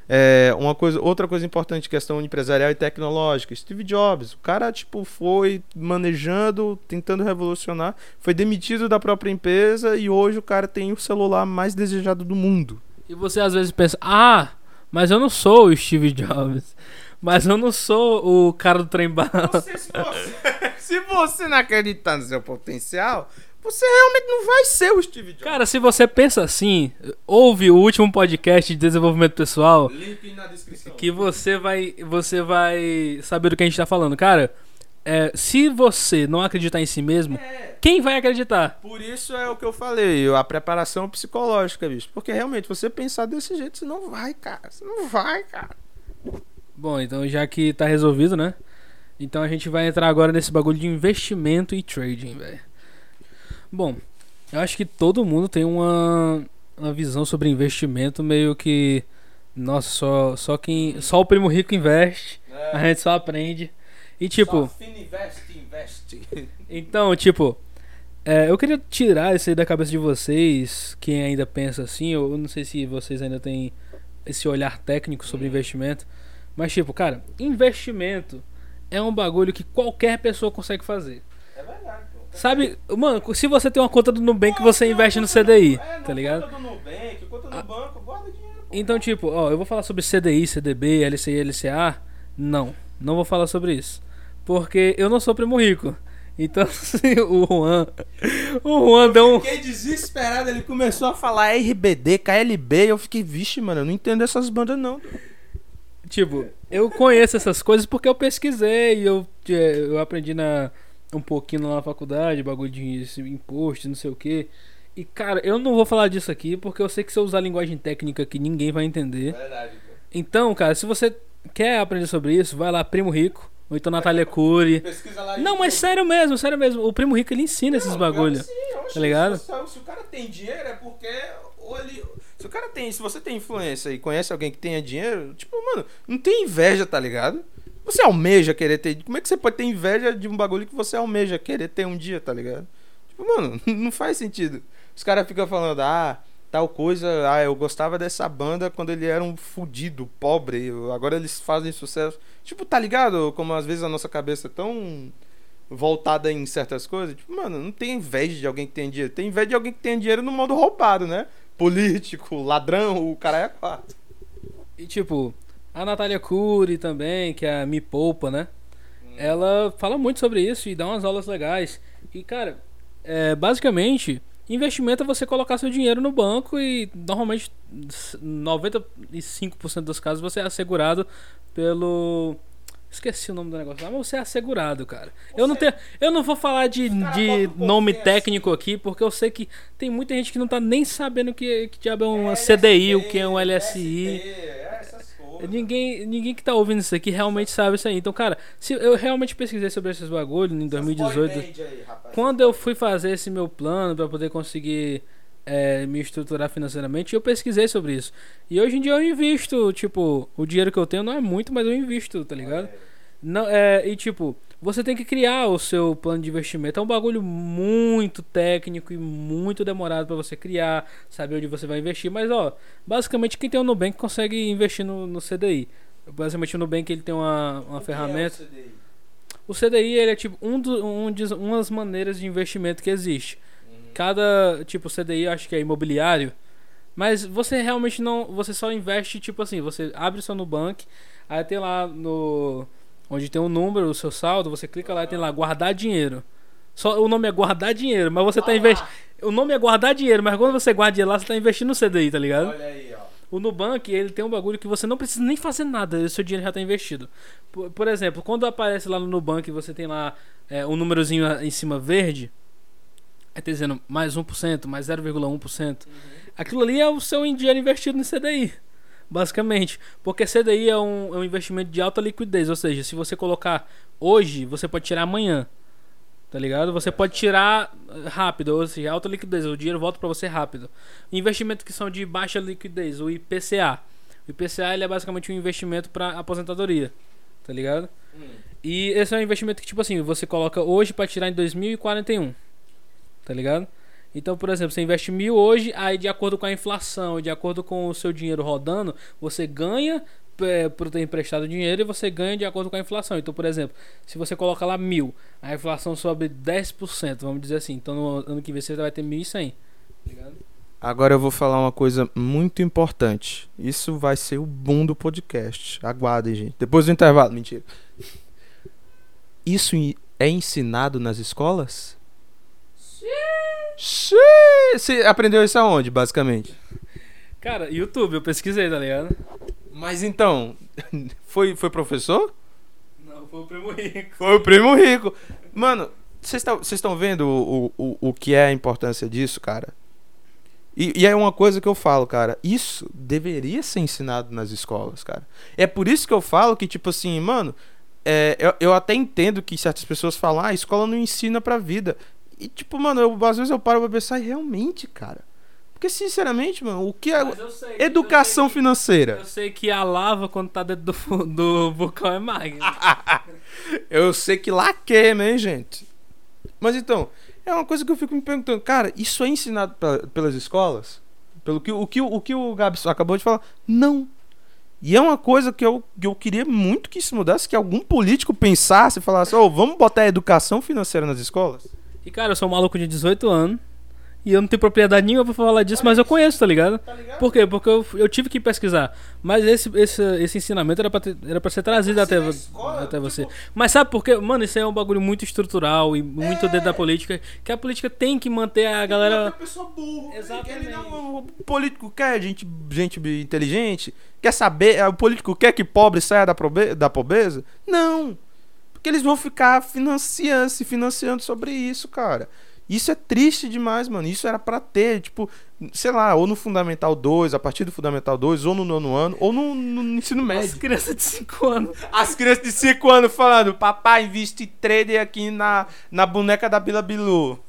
É, uma coisa, outra coisa importante, questão empresarial e tecnológica. Steve Jobs, o cara tipo foi manejando, tentando revolucionar, foi demitido da própria empresa e hoje o cara tem o celular mais desejado do mundo. E você às vezes pensa: "Ah, mas eu não sou o Steve Jobs. Mas eu não sou o cara do trem bala." Se, você, se você <laughs> não acreditar no seu potencial, você realmente não vai ser o Steve Jobs. Cara, se você pensa assim, ouve o último podcast de desenvolvimento pessoal. Link na descrição. Que você vai, você vai saber do que a gente tá falando. Cara, é, se você não acreditar em si mesmo, É. quem vai acreditar? Por isso é o que eu falei, a preparação psicológica, bicho. Porque realmente, você pensar desse jeito, você não vai, cara. Você não vai, cara. Bom, então já que tá resolvido, né? Então a gente vai entrar agora nesse bagulho de investimento e trading, velho. Bom, eu acho que todo mundo tem uma, uma visão sobre investimento meio que. Nossa, só, só quem. Só o primo rico investe. A gente só aprende. E tipo. investe, investe. <laughs> Então, tipo, é, eu queria tirar isso aí da cabeça de vocês, quem ainda pensa assim, eu não sei se vocês ainda têm esse olhar técnico sobre investimento, mas tipo, cara, investimento é um bagulho que qualquer pessoa consegue fazer. Sabe, mano, se você tem uma conta do Nubank, você investe no CDI, É, tá ligado? Conta do Nubank, conta do banco, guarda dinheiro. Então, tipo, ó, eu vou falar sobre CDI, CDB, LCI, LCA. Não, não vou falar sobre isso. Porque eu não sou primo rico. Então, <laughs> assim, o Juan. O Juan deu um. Fiquei desesperado, ele começou a falar RBD, KLB, eu fiquei, vixe, mano, eu não entendo essas bandas não. Tipo, eu conheço essas coisas porque eu pesquisei, eu, é, eu aprendi na, um pouquinho lá na faculdade, bagulho de imposto, não sei o que. E cara, eu não vou falar disso aqui porque eu sei que se eu usar linguagem técnica que ninguém vai entender. Verdade, pô. Então, cara, se você quer aprender sobre isso, vai lá, Primo Rico, ou então Natália Cury. Pesquisa lá Não, mas sério mesmo, sério mesmo. O Primo Rico ele ensina esses bagulho. tá ligado? Se, se o cara tem dinheiro é porque ou ele, se o cara tem, se você tem influência e conhece alguém que tenha dinheiro, tipo, mano, não tem inveja, tá ligado? Você almeja querer ter, como é que você pode ter inveja de um bagulho que você almeja querer ter um dia, tá ligado? Tipo, mano, <laughs> não faz sentido. Os caras ficam falando, ah, tal coisa, ah, eu gostava dessa banda quando ele era um fudido, pobre, agora eles fazem sucesso. Tipo, tá ligado? Como às vezes a nossa cabeça é tão voltada em certas coisas. Tipo, mano, não tem inveja de alguém que tem dinheiro. Tem inveja de alguém que tem dinheiro no modo roubado, né? político, ladrão, o cara é quatro. E tipo, a Natália Cury também, que é a Me Poupa, né? Ela fala muito sobre isso e dá umas aulas legais. E, cara, é, basicamente, investimento é você colocar seu dinheiro no banco e normalmente 95% dos casos você é assegurado pelo. Esqueci o nome do negócio lá, mas você é assegurado, cara. eu não tenho, eu não vou falar de, de nome técnico aqui, porque eu sei que tem muita gente que não tá nem sabendo o que, que diabo é um CDI, o que é um LSI. Ninguém, ninguém que tá ouvindo isso aqui realmente sabe isso aí. Então, cara, se eu realmente pesquisei sobre esses bagulhos em 2018. Aí, quando eu fui fazer esse meu plano para poder conseguir é, me estruturar financeiramente, eu pesquisei sobre isso. E hoje em dia eu invisto, tipo, o dinheiro que eu tenho não é muito, mas eu invisto, tá ligado? Não, é, e tipo, você tem que criar o seu plano de investimento. É um bagulho muito técnico e muito demorado para você criar, saber onde você vai investir. Mas ó, basicamente quem tem o Nubank consegue investir no, no CDI. Basicamente o Nubank ele tem uma, uma ferramenta. É o CDI? O CDI ele é tipo um, do, um de, umas maneiras de investimento que existe. Cada tipo CDI eu acho que é imobiliário. Mas você realmente não. Você só investe, tipo assim, você abre seu Nubank, aí tem lá no onde tem um número, o seu saldo, você clica lá e tem lá guardar dinheiro. Só o nome é guardar dinheiro, mas você tá investindo. O nome é guardar dinheiro, mas quando você guarda dinheiro lá, você tá investindo no CDI, tá ligado? Olha aí, ó. O Nubank, ele tem um bagulho que você não precisa nem fazer nada, o seu dinheiro já tá investido. Por, por exemplo, quando aparece lá no Nubank você tem lá é, um númerozinho em cima verde, é dizendo mais 1%, mais 0,1%. Uhum. Aquilo ali é o seu dinheiro investido no CDI. Basicamente. Porque CDI é um, é um investimento de alta liquidez. Ou seja, se você colocar hoje, você pode tirar amanhã. Tá ligado? Você pode tirar eh, rápido, ou seja, alta liquidez, o dinheiro volta para você rápido. Investimentos que são de baixa liquidez, o IPCA. O IPCA ele é basicamente um investimento para aposentadoria, tá ligado? Hum. E esse é um investimento que tipo assim, você coloca hoje para tirar em 2041. Tá ligado? Então, por exemplo, você investe mil hoje, aí de acordo com a inflação, de acordo com o seu dinheiro rodando, você ganha é, por ter emprestado dinheiro e você ganha de acordo com a inflação. Então, por exemplo, se você coloca lá mil, a inflação sobe 10%, vamos dizer assim. Então, no ano que vem você vai ter 1.100. Ligado? Agora eu vou falar uma coisa muito importante. Isso vai ser o boom do podcast. Aguardem, gente. Depois do intervalo. Mentira. Isso é ensinado nas escolas? Você aprendeu isso aonde, basicamente? Cara, YouTube, eu pesquisei, tá ligado? Mas então, <laughs> foi, foi professor? Não, foi o primo rico. Foi o primo rico. Mano, vocês estão vendo o, o, o que é a importância disso, cara? E, e é uma coisa que eu falo, cara. Isso deveria ser ensinado nas escolas, cara. É por isso que eu falo que, tipo assim, mano, é, eu, eu até entendo que certas pessoas falam, ah, a escola não ensina pra vida. E tipo, mano, eu, às vezes eu paro pra pensar e realmente, cara. Porque, sinceramente, mano, o que é sei, educação eu que, financeira? Eu sei que a lava, quando tá dentro do, do vulcão, é magma. <laughs> eu sei que lá queima, hein, gente? Mas então, é uma coisa que eu fico me perguntando, cara, isso é ensinado pra, pelas escolas? Pelo que o que o que o Gabs acabou de falar? Não. E é uma coisa que eu, que eu queria muito que isso mudasse, que algum político pensasse e falasse, ô, oh, vamos botar a educação financeira nas escolas? E cara, eu sou um maluco de 18 anos. E eu não tenho propriedade nenhuma pra falar disso, mas eu conheço, tá ligado? Tá ligado? Por quê? Porque eu, eu tive que pesquisar. Mas esse, esse, esse ensinamento era pra, ter, era pra ser trazido até, escola, até tipo... você. Mas sabe por quê? Mano, isso aí é um bagulho muito estrutural e muito é... dentro da política. Que a política tem que manter a galera. Tem pessoa burra. Exatamente. Ele não, o político quer gente, gente inteligente? Quer saber? O político quer que pobre saia da, probe, da pobreza? Não. Porque eles vão ficar financiando, se financiando sobre isso, cara. Isso é triste demais, mano. Isso era para ter, tipo, sei lá, ou no Fundamental 2, a partir do Fundamental 2, ou no nono ano, ou no, no ensino médio. As crianças de 5 anos. As crianças de 5 anos falando, papai, investe trader aqui na, na boneca da Bila Bilu.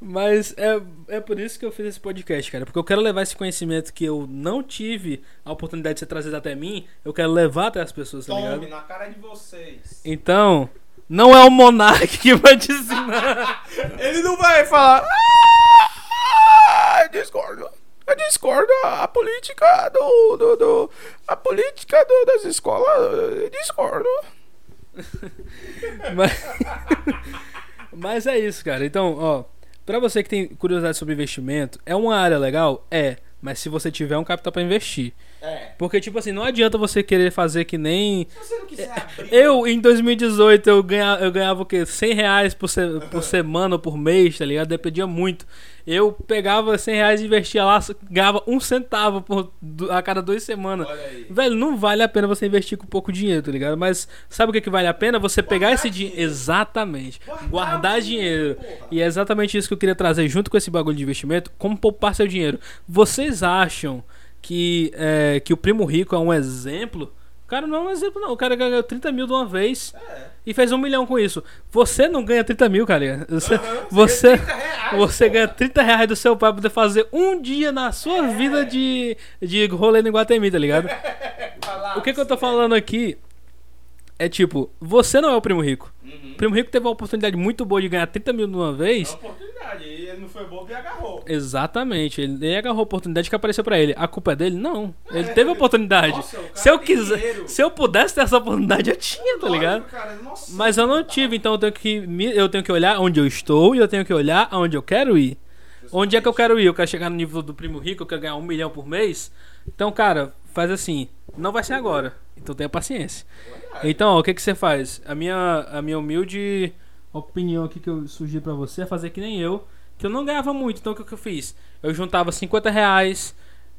Mas é, é por isso que eu fiz esse podcast, cara. Porque eu quero levar esse conhecimento que eu não tive a oportunidade de ser trazido até mim, eu quero levar até as pessoas, tá Tome, na cara de vocês. Então, não é o Monark que vai te ensinar. <laughs> Ele não vai falar. Ah, discordo. Eu discordo a política do. do, do a política do, das escolas. Eu discordo. <laughs> Mas, mas é isso, cara. Então, ó. Pra você que tem curiosidade sobre investimento, é uma área legal? É. Mas se você tiver um capital pra investir. É. Porque, tipo assim, não adianta você querer fazer que nem. Se você não quiser abrir. Eu, em 2018, eu ganhava, eu ganhava o quê? 100 reais por, se- por semana ou por mês, tá ligado? Dependia muito. Eu pegava 100 reais e investia lá, ganhava um centavo por, a cada duas semanas. Velho, não vale a pena você investir com pouco dinheiro, tá ligado? Mas sabe o que, que vale a pena? Você pegar esse dinheiro. Exatamente. Guardar, dinheiro. E é exatamente isso que eu queria trazer junto com esse bagulho de investimento. Como poupar seu dinheiro. Vocês acham que, é, que o primo rico é um exemplo? Cara, não é um exemplo, não. O cara ganhou 30 mil de uma vez e fez um milhão com isso. Você não ganha 30 mil, cara. Você, você, você ganha 30 reais do seu pai pra poder fazer um dia na sua vida de, de rolê no Guatemi, tá ligado? <laughs> O que, que eu tô falando aqui é tipo, você não é o primo rico. O primo rico teve uma oportunidade muito boa de ganhar 30 mil de uma vez. oportunidade. E ele não foi bom. Exatamente, ele agarrou a oportunidade que apareceu pra ele. A culpa é dele? Não. Ele teve a oportunidade. Nossa, cara se eu quiser, dinheiro. se eu pudesse ter essa oportunidade, eu tinha, tá ligado? Cara. Nossa. Mas eu não tive, então eu tenho que me- eu tenho que olhar onde eu estou e eu tenho que olhar aonde eu quero ir. Onde é que eu quero ir? Eu quero chegar no nível do primo rico, eu quero ganhar um milhão por mês. Então, cara, faz assim. Não vai ser agora. Então tenha paciência. Então, ó, o que que você faz? A minha, a minha humilde opinião aqui que eu sugiro pra você é fazer que nem eu, que eu não ganhava muito. Então, o que, que eu fiz? Eu juntava 50 reais.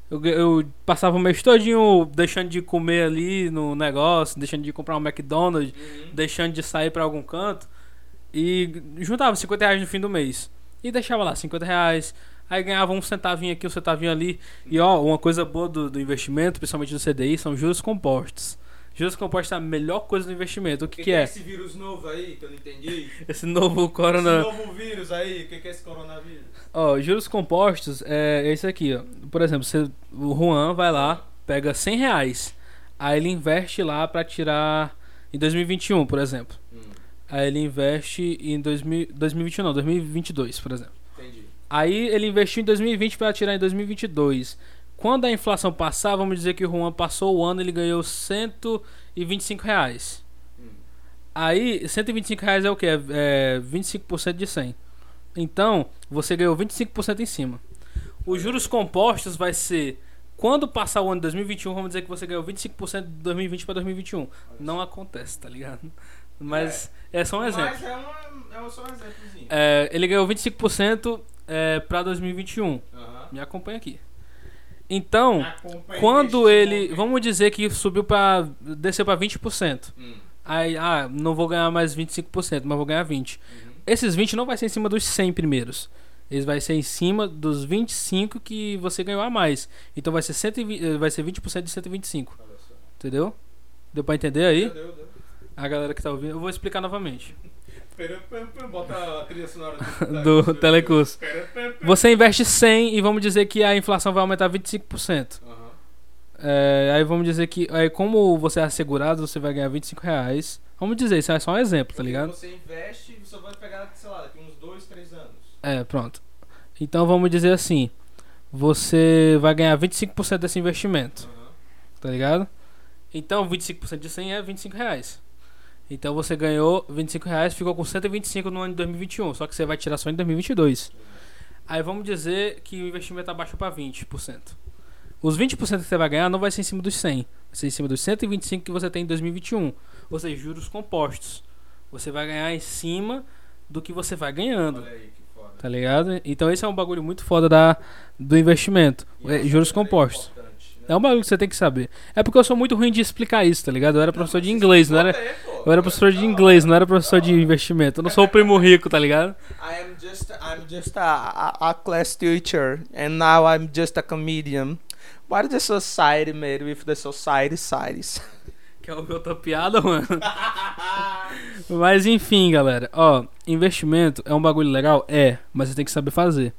Eu, eu passava o mês todinho deixando de comer ali no negócio, deixando de comprar um McDonald's, deixando de sair pra algum canto. E juntava 50 reais no fim do mês. E deixava lá 50 reais. Aí ganhava um centavinho aqui, um centavinho ali. E ó, uma coisa boa do, do investimento, principalmente do CDI, são juros compostos. Juros compostos é a melhor coisa do investimento. O que, que é? esse vírus novo aí que eu não entendi? <laughs> Esse novo corona. Esse novo vírus aí, o que, que é esse coronavírus? Ó, juros compostos é esse aqui, ó. Por exemplo, você, o Juan vai lá, pega 100 reais. Aí ele investe lá pra tirar em 2021, por exemplo. Hum, Aí ele investe em 2000, 2021, não, 2022, por exemplo. entendi. Aí ele investiu em 2020 para tirar em 2022. Quando a inflação passar, vamos dizer que o Juan passou o ano ele ganhou 125 reais. Hum. Aí, 125 reais é o que? É, é 25% de 100. Então, você ganhou 25% em cima. Os juros compostos vai ser quando passar o ano de 2021, vamos dizer que você ganhou 25% de 2020 para 2021. Não acontece, tá ligado? Mas é, só um exemplo. Mas é, uma, é só um exemplozinho. É, ele ganhou 25% é, para 2021. Aham. Me acompanha aqui. Então, quando ele, momento. vamos dizer que subiu para desceu para 20%. Hum. Aí, ah, não vou ganhar mais 25%, mas vou ganhar 20. Uhum. Esses 20 não vai ser em cima dos 100 primeiros. Eles vai ser em cima dos 25 que você ganhou a mais. Então vai ser 120, eh, vai ser 20% de 125. Olha só. Entendeu? Deu pra entender aí? Deu, deu. A galera que tá ouvindo, eu vou explicar novamente. Bota a trilha sonora Do <laughs> telecurso. Pera, pera. Você investe 100 e vamos dizer que a inflação vai aumentar 25%. Aham. É, aí vamos dizer que, aí como você é assegurado, você vai ganhar 25 reais. Vamos dizer, isso é só um exemplo, tá ligado? Você investe e você vai pegar, sei lá, daqui uns 2, 3 anos. É, pronto. Então vamos dizer assim, você vai ganhar 25% desse investimento, Aham. tá ligado? Então 25% de 100 é 25 reais. Então você ganhou 25 reais, ficou com 125 no ano de 2021, só que você vai tirar só em 2022. Aí vamos dizer que o investimento abaixou para 20%. Os 20% que você vai ganhar não vai ser em cima dos 100, vai ser em cima dos 125 que você tem em 2021. Ou seja, juros compostos. Você vai ganhar em cima do que você vai ganhando. Olha aí que foda. Tá ligado? Então esse é um bagulho muito foda da, do investimento. E É, juros é compostos. né? É um bagulho que você tem que saber. É porque eu sou muito ruim de explicar isso, tá ligado? Eu era professor de inglês, não era. É. Eu era professor de inglês, não era professor de investimento. Eu não sou o primo rico, tá ligado? I am just I'm just a, a, a class teacher and now I'm just a comedian. What is the society made with the society sides? <laughs> Quer ouvir outra piada, mano? <laughs> Mas enfim, galera. Ó, investimento é um bagulho legal? É, mas você tem que saber fazer.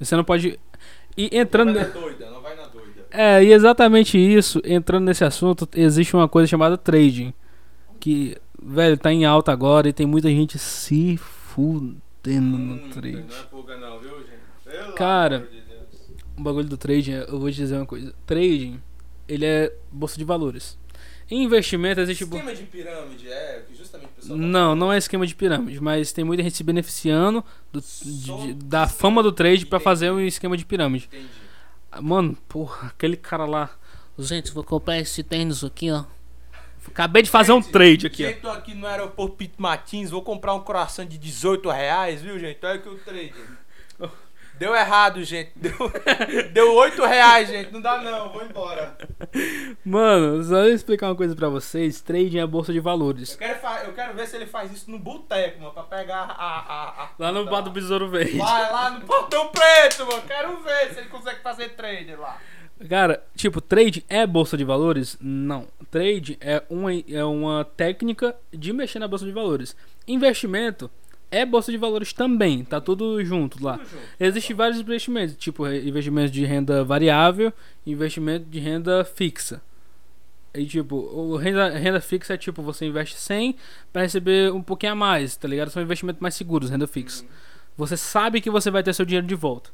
Você não pode. E entrando. Não vai É, e exatamente isso, entrando nesse assunto, existe uma coisa chamada trading. Que, velho, tá em alta agora e tem muita gente se fudendo no trade. Não é pulga não, viu, gente? Pelo Cara, de. O bagulho do trading, eu vou te dizer uma coisa. Trading, ele é bolsa de valores. Em investimento existe. Esquema de pirâmide, é, justamente o pessoal. Não, não é esquema de pirâmide, mas tem muita gente se beneficiando do- de- da fama do trade pra Entendi. fazer um esquema de pirâmide. Entendi. Mano, porra, aquele cara lá. Gente, vou comprar esse tênis aqui, ó. Acabei de fazer um trade aqui, ó. Gente, tô aqui no aeroporto Pito Martins, vou comprar um croissant de 18 reais, viu, gente? Olha que o trade. Deu errado, gente. <laughs> Deu, deu 8 reais, gente. Não dá não, vou embora. Mano, só eu explicar uma coisa pra vocês: trading é bolsa de Eu valores. quero, fa- eu quero ver se ele faz isso no boteco, mano, pra pegar a. a, a Lá no bar do Besouro Verde. Vai lá no Portão Preto, mano. Quero ver se ele consegue fazer trade lá. Cara, tipo, trade é bolsa de valores? Não. Trade é uma, é uma técnica de mexer na bolsa de valores. Investimento é bolsa de valores também, tá tudo junto lá. Existem vários investimentos, tipo investimento de renda variável, investimento de renda fixa. E tipo, o renda, renda fixa é tipo, você investe 100 para receber um pouquinho a mais, tá ligado? São investimentos mais seguros, renda fixa. Você sabe que você vai ter seu dinheiro de volta.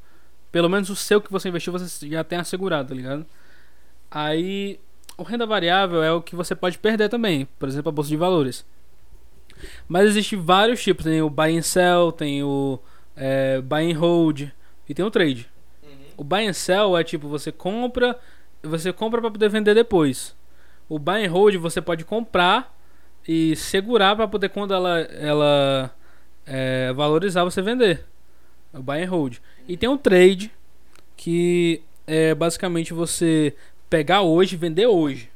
Pelo menos o seu que você investiu, você já tem assegurado, tá ligado? Aí, o renda variável é o que você pode perder também, por exemplo, a bolsa de valores. Mas existem vários tipos, tem o buy and sell, tem o é, buy and hold e tem o trade. O buy and sell é tipo você compra, você compra para poder vender depois. O buy and hold você pode comprar e segurar para poder quando ela ela é, valorizar você vender. É o buy and hold. E tem o trade que é basicamente você pegar hoje e vender hoje.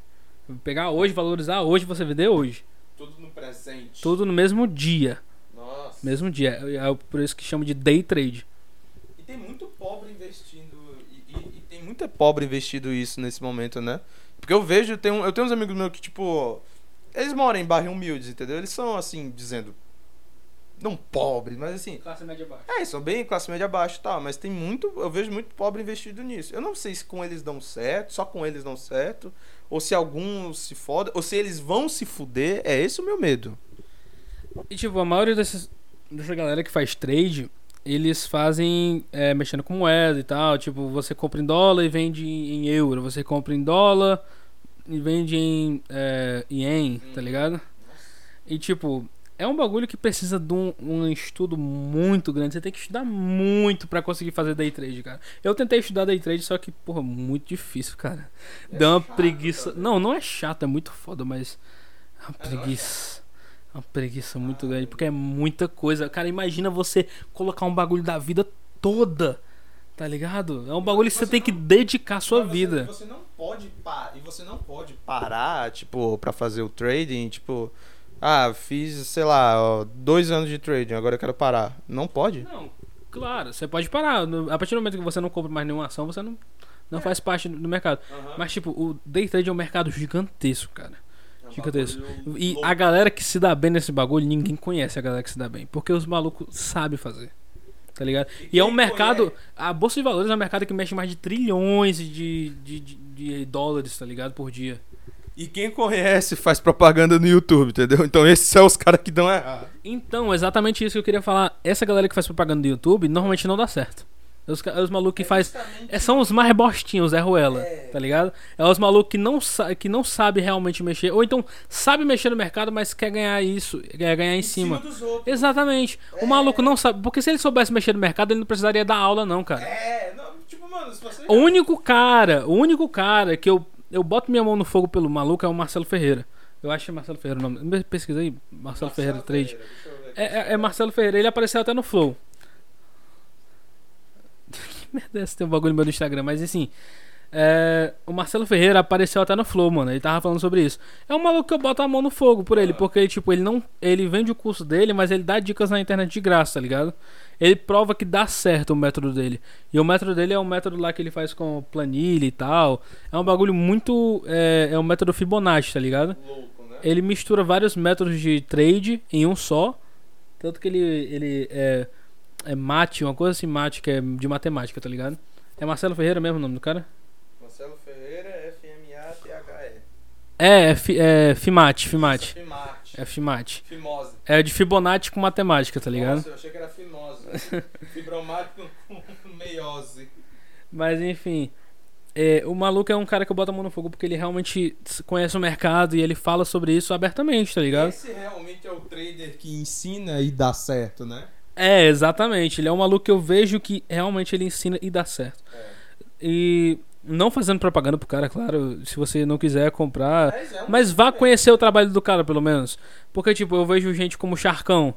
Pegar hoje, valorizar hoje, você vender hoje. Tudo no presente. Tudo no mesmo dia. Nossa. Mesmo dia. É é por isso que chama de day trade. E tem muito pobre investindo. E, e- e tem muita pobre investido isso nesse momento, né? Porque eu vejo, tem um- eu tenho uns amigos meus que, tipo. Eles moram em bairros humildes, entendeu? Eles são assim, dizendo. Não pobres, mas assim. Classe média baixa. É, são bem classe média baixa e tal, mas tem muito, eu vejo muito pobre investido nisso. Eu não sei se com eles dão certo, só com eles dão certo, ou se alguns se fodem, ou se eles vão se fuder, é esse o meu medo. E tipo, a maioria desses, dessa galera que faz trade, eles fazem é, mexendo com moeda e tal. Tipo, você compra em dólar e vende em euro. Você compra em dólar e vende em é, ien, tá ligado? E tipo, é um bagulho que precisa de um, um estudo muito grande. Você tem que estudar muito pra conseguir fazer day trade, cara. Eu tentei estudar day trade, só que, porra, muito difícil, cara. Deu uma preguiça. Não, não é chato, é muito foda, mas. É uma preguiça. É uma preguiça muito grande, porque é muita coisa. Cara, imagina você colocar um bagulho da vida toda. Tá ligado? É um bagulho que você Você tem que não- dedicar a sua você- vida. Você não pode parar, e você não pode parar, tipo, pra fazer o trading, tipo, ah, fiz, sei lá, ó, dois anos de trading, agora eu quero parar. Não pode? Não, claro, você pode parar. A partir do momento que você não compra mais nenhuma ação, você não, não faz parte do mercado. Mas, tipo, o day trade é um mercado gigantesco, cara. Gigantesco. E a galera que se dá bem nesse bagulho, ninguém conhece a galera que se dá bem. Porque os malucos sabem fazer. Tá ligado? E, é um mercado. A Bolsa de Valores é um mercado que mexe mais de trilhões de, de, de, de dólares, tá ligado? Por dia. E quem conhece faz propaganda no YouTube, entendeu? Então esses são os caras que dão errado. Então, exatamente isso que eu queria falar. Essa galera que faz propaganda no YouTube normalmente não dá certo. Os, ca- os malucos que faz. É, são os mais bostinhos, Zé Ruela, tá ligado? É os malucos que não, que não sabe realmente mexer. Ou então sabe mexer no mercado, mas quer ganhar isso, quer ganhar em, cima. dos outros. Exatamente. O maluco não sabe. Porque se ele soubesse mexer no mercado, ele não precisaria dar aula, não, cara. É, não, tipo, mano, se você. O único cara, o único cara que eu, eu boto minha mão no fogo pelo maluco é o Marcelo Ferreira. Eu acho que é Marcelo Ferreira o nome. Pesquisa aí, Marcelo, Ferreira Trade. É, é- é Marcelo Ferreira, ele apareceu até no Flow. <laughs> que merda é esse? Tem um bagulho meu no Instagram, mas assim. é, o Marcelo Ferreira apareceu até no Flow, mano. Ele tava falando sobre isso. É um maluco que eu boto a mão no fogo por ele, porque, tipo, ele não. Ele vende o curso dele, mas ele dá dicas na internet de graça, tá ligado? Ele prova que dá certo o método dele. E o método dele é um método lá que ele faz com planilha e tal. É um bagulho muito. É, é um método Fibonacci, tá ligado? Louco, né? Ele mistura vários métodos de trade em um só. Tanto que ele, ele é, é mate, uma coisa assim, mate, que é de matemática, tá ligado? É Marcelo Ferreira mesmo o nome do cara? Marcelo Ferreira, FMA-THE. É, é, fi- é Fimate, Fimate. Fimate. É Fimate. Fimose. É de Fibonacci com matemática, tá ligado? Nossa, eu achei que era fimose. Fibromático com meiose. Mas enfim. É, o maluco é um cara que eu boto a mão no fogo porque ele realmente conhece o mercado e ele fala sobre isso abertamente, tá ligado? Esse realmente é o trader que ensina e dá certo, né? É, exatamente. Ele é um maluco que eu vejo que realmente ele ensina e dá certo. E não fazendo propaganda pro cara, claro. Se você não quiser comprar. Mas vá conhecer o trabalho do cara, pelo menos. Porque, tipo, eu vejo gente como Charcão.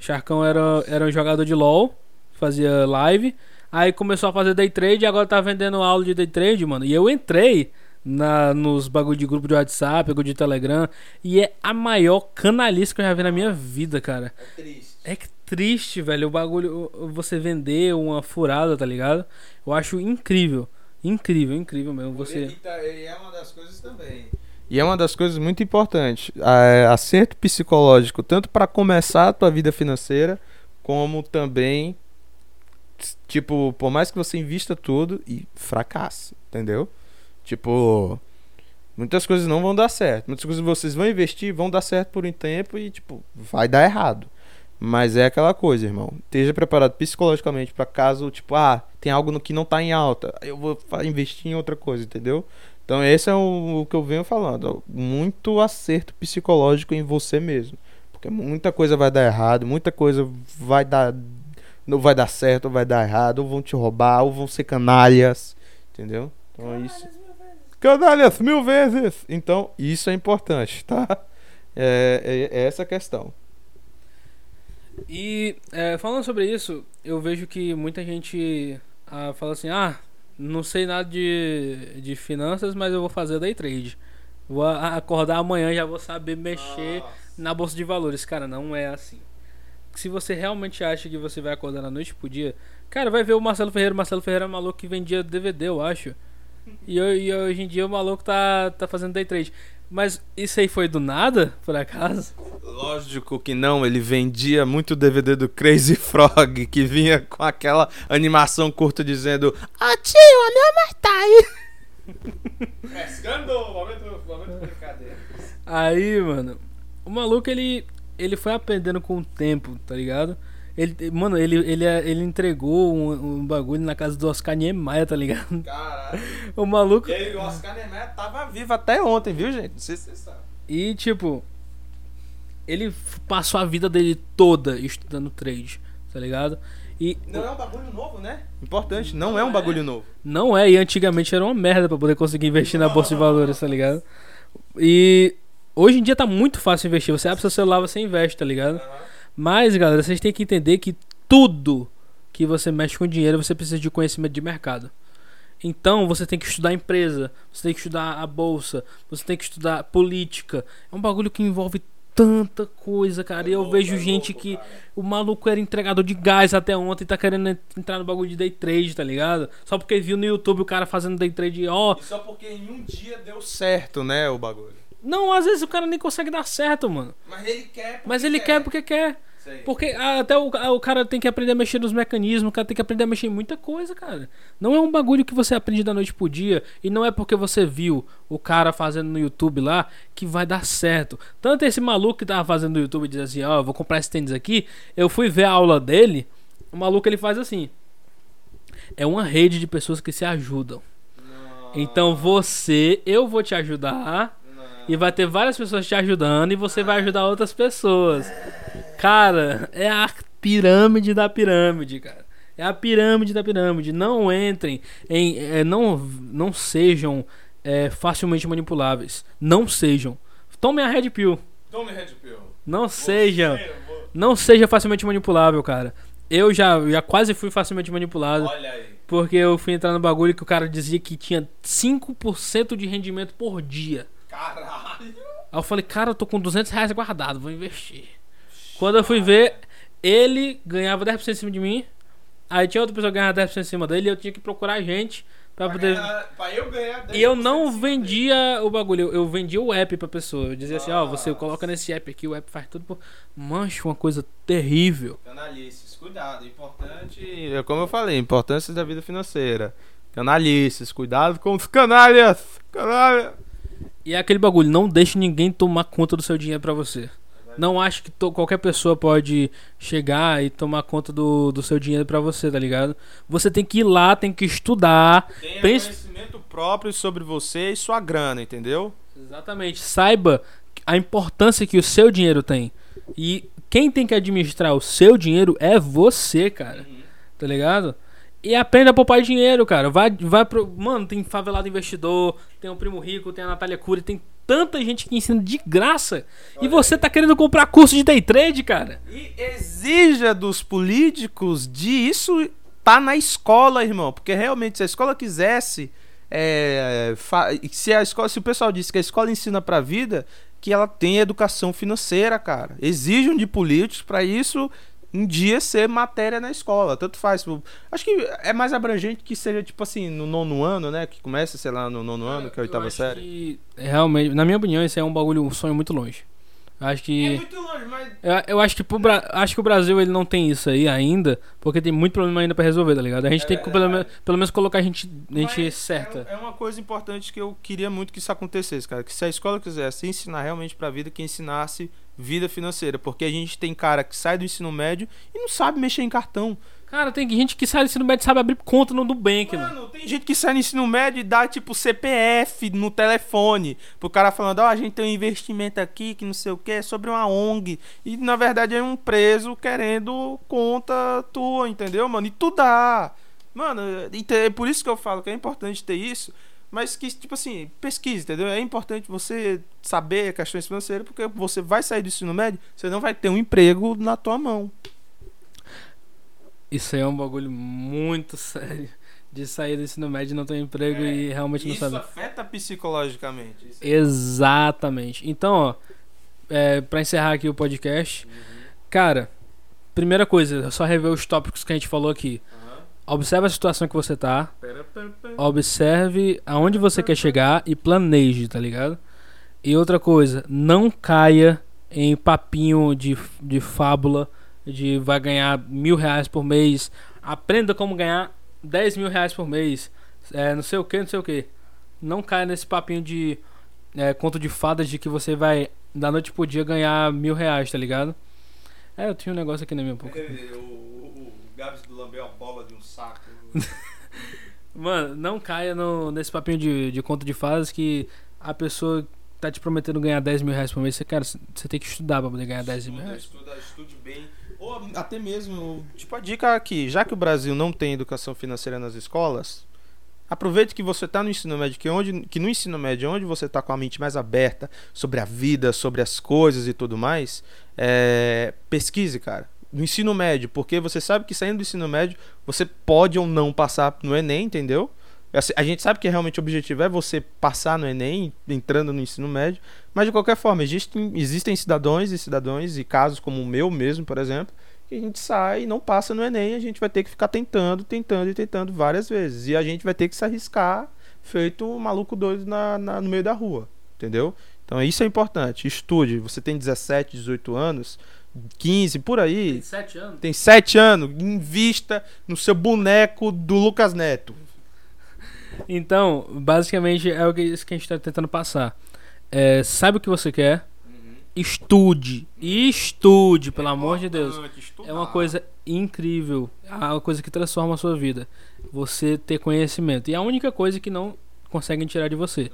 Charcão era, era um jogador de LoL, fazia live. Aí começou a fazer day trade e agora tá vendendo aula de day trade, mano. E eu entrei na, nos bagulho de grupo de WhatsApp, bagulho de Telegram. E é a maior canalice que eu já vi na minha vida, cara. É triste. É que triste, velho, o bagulho, você vender uma furada, tá ligado? Eu acho incrível. Incrível, incrível mesmo. Você. É uma das coisas também. E é uma das coisas muito importantes. é, acerto psicológico, tanto para começar a tua vida financeira, como também, tipo, por mais que você invista tudo e fracasse, entendeu? Tipo, muitas coisas não vão dar certo. Muitas coisas vocês vão investir, vão dar certo por um tempo e, tipo, vai dar errado. Mas é aquela coisa, irmão. Esteja preparado psicologicamente para caso, tipo, ah, tem algo no que não tá em alta. Eu vou investir em outra coisa, entendeu? Então esse é o, o que eu venho falando. Muito acerto psicológico em você mesmo. Porque muita coisa vai dar errado, muita coisa vai dar. Não vai dar certo, ou vai dar errado, ou vão te roubar, ou vão ser canalhas. Entendeu? Então é isso. Canalhas mil vezes! Então, isso é importante, tá? É, é, é essa a questão. E é, falando sobre isso, eu vejo que muita gente ah, fala assim: ah, não sei nada de, de finanças, mas eu vou fazer day trade. Vou acordar amanhã já vou saber mexer na bolsa de valores. Cara, não é assim. Se você realmente acha que você vai acordar na noite pro dia, cara, vai ver o Marcelo Ferreira. O Marcelo Ferreira é um maluco que vendia DVD, eu acho. E, ho- e hoje em dia o maluco tá, tá fazendo day trade. Mas isso aí foi do nada, por acaso? Lógico que não, ele vendia muito DVD do Crazy Frog, que vinha com aquela animação curta dizendo Ah tio, a minha mãe tá aí. <laughs> Pescando, momento, momento brincadeira. Aí, mano, o maluco ele ele foi aprendendo com o tempo, tá ligado? Ele, mano, ele, ele, ele entregou um, um bagulho na casa do Oscar Niemeyer, tá ligado? Caralho. O maluco. E o Oscar Niemeyer tava vivo até ontem, viu, gente? Não sei se vocês sabem. E tipo, ele passou a vida dele toda estudando trade, tá ligado? E Não é um bagulho novo, né? Importante, não é um bagulho novo. Não é, e antigamente era uma merda pra poder conseguir investir na bolsa de valores, tá ligado? E hoje em dia tá muito fácil investir. Você abre seu celular, você investe, tá ligado? Mas, galera, vocês têm que entender que tudo que você mexe com dinheiro, você precisa de conhecimento de mercado. Então, você tem que estudar empresa, você tem que estudar a bolsa, você tem que estudar política. É um bagulho que envolve tanta coisa, cara. E eu vejo gente que o maluco era entregador de gás até ontem e tá querendo en- entrar no bagulho de day trade, tá ligado? Só porque viu no YouTube o cara fazendo day trade, ó. E só porque em um dia deu. Certo, né, o bagulho. Não, às vezes o cara nem consegue dar certo, mano. Mas ele quer. porque Mas ele quer porque quer. Porque até o, o cara tem que aprender a mexer nos mecanismos, o cara tem que aprender a mexer em muita coisa, cara. Não é um bagulho que você aprende da noite pro dia e não é porque você viu o cara fazendo no YouTube lá que vai dar certo. Tanto esse maluco que tava fazendo no YouTube diz assim: Ó, eu vou comprar esse tênis aqui. Eu fui ver a aula dele. O maluco ele faz assim: É uma rede de pessoas que se ajudam. Então você, eu vou te ajudar. E vai ter várias pessoas te ajudando e você vai ajudar outras pessoas. Cara, é a pirâmide da pirâmide, cara. É a pirâmide da pirâmide. Não entrem em. é, não, não sejam é, facilmente manipuláveis. Não sejam. Tomem a Red Pill. Tome Red Pill. Não sejam. Não seja facilmente manipulável, cara. Eu já, já quase fui facilmente manipulado. Olha aí. Porque eu fui entrar no bagulho que o cara dizia que tinha 5% de rendimento por dia. Caralho. Aí eu falei, cara, eu tô com 200 reais guardado, vou investir. Quando eu fui ver, ele ganhava 10% em cima de mim. Aí tinha outra pessoa que ganhava 10% em cima dele e eu tinha que procurar gente pra Pra, poder. ganhar- pra eu ganhar 10% E eu não cima dele. vendia o bagulho, eu, vendia o app pra pessoa. Eu dizia assim, ó, você coloca nesse app aqui, o app faz tudo por. Mancha, uma coisa terrível. Canalices, cuidado. Importante. É como eu falei, importância da vida financeira. Canalices, cuidado com os canalhas. Canalha. E é aquele bagulho, não deixe ninguém tomar conta do seu dinheiro pra você. Não acho que to- qualquer pessoa pode chegar e tomar conta do, do seu dinheiro pra você, tá ligado? Você tem que ir lá, tem que estudar. Tenha Pense- conhecimento próprio, sobre você e sua grana, entendeu? Exatamente. Saiba a importância que o seu dinheiro tem. E quem tem que administrar o seu dinheiro é você, cara. Tá ligado? E aprenda a poupar dinheiro, cara. Vai, vai pro. Mano, tem favelado investidor, tem o Primo Rico, tem a Natália Cury, tem tanta gente que ensina de graça. e você tá querendo comprar curso de day trade, cara. E exija dos políticos de isso tá na escola, irmão. Porque realmente, se a escola quisesse. é, se a escola, se o pessoal disse que a escola ensina pra vida, que ela tem educação financeira, cara. Exijam de políticos pra isso um dia ser matéria na escola. Tanto faz. Acho que é mais abrangente que seja, tipo assim, no nono ano, né? Que começa, sei lá, no nono ano, que é a Eu oitava acho série. que, realmente, na minha opinião, esse é um bagulho, um sonho muito longe. Acho que. muito longe, mas. Eu, eu acho que pro Bra- acho que o Brasil ele não tem isso aí ainda, porque tem muito problema ainda pra resolver, tá ligado? A gente É tem que pelo, menos- pelo menos colocar a gente, a gente Mas certa. É, é uma coisa importante que eu queria muito que isso acontecesse, cara. Que se a escola quisesse ensinar realmente pra vida, que ensinasse vida financeira. Porque a gente tem cara que sai do ensino médio e não sabe mexer em cartão. Cara, tem gente que sai do ensino médio e sabe abrir conta no Nubank, mano. Mano, tem gente que sai no ensino médio e dá tipo CPF no telefone. Pro cara falando, ó, a gente tem um investimento aqui que não sei o que, é sobre uma ONG. E na verdade é um preso querendo conta tua, entendeu, mano? E tu dá. Mano, é por isso que eu falo que é importante ter isso. Mas que, tipo assim, pesquise, entendeu? É importante você saber questões financeiras, porque você vai sair do ensino médio, você não vai ter um emprego na tua mão. Isso aí é um bagulho muito sério. De sair do ensino médio e não ter um emprego e realmente não Isso saber. afeta psicologicamente. Isso Exatamente. Então, ó, é, pra encerrar aqui o podcast, cara, primeira coisa, só rever os tópicos que a gente falou aqui. Observe a situação que você tá, observe aonde você quer chegar e planeje, tá ligado? E outra coisa, não caia em papinho de, de fábula de vai ganhar mil reais por mês. Aprenda como ganhar 10 mil reais por mês. É, não sei o que, não sei o que. Não caia nesse papinho de é, conto de fadas de que você vai da noite pro dia ganhar mil reais, tá ligado? É, eu tinha um negócio aqui na minha boca. O Gabs do lambeu a bola de um saco. <laughs> Mano, não caia no, nesse papinho de, de conto de fadas que a pessoa tá te prometendo ganhar 10 mil reais por mês. Você, cara, você tem que estudar pra poder ganhar 10 mil reais. estuda, estude bem. Ou até mesmo, tipo, a dica aqui, já que o Brasil não tem educação financeira nas escolas, aproveite que você está no ensino médio, que, onde, que no ensino médio, é onde você está com a mente mais aberta sobre a vida, sobre as coisas e tudo mais, é, pesquise, cara. No ensino médio, porque você sabe que saindo do ensino médio, você pode ou não passar no Enem, entendeu? Assim, A gente sabe que realmente o objetivo é você passar no Enem, entrando no ensino médio, mas de qualquer forma, existem, existem cidadãos e cidadãos e casos como o meu mesmo, por exemplo, que a gente sai e não passa no Enem, a gente vai ter que ficar tentando, tentando e tentando várias vezes. E a gente vai ter que se arriscar, feito um maluco doido na, na- no meio da rua, entendeu? Então isso é importante. Estude. Você tem 17, 18 anos, 15, por aí. 7 anos? Tem 7 anos, invista no seu boneco do Lucas Neto. Então, basicamente é o que, isso que a gente tá tentando passar. É, sabe o que você quer, estude. Estude, pelo amor de Deus. É uma coisa incrível. É uma coisa que transforma a sua vida. Você ter conhecimento. E é a única coisa que não conseguem tirar de você.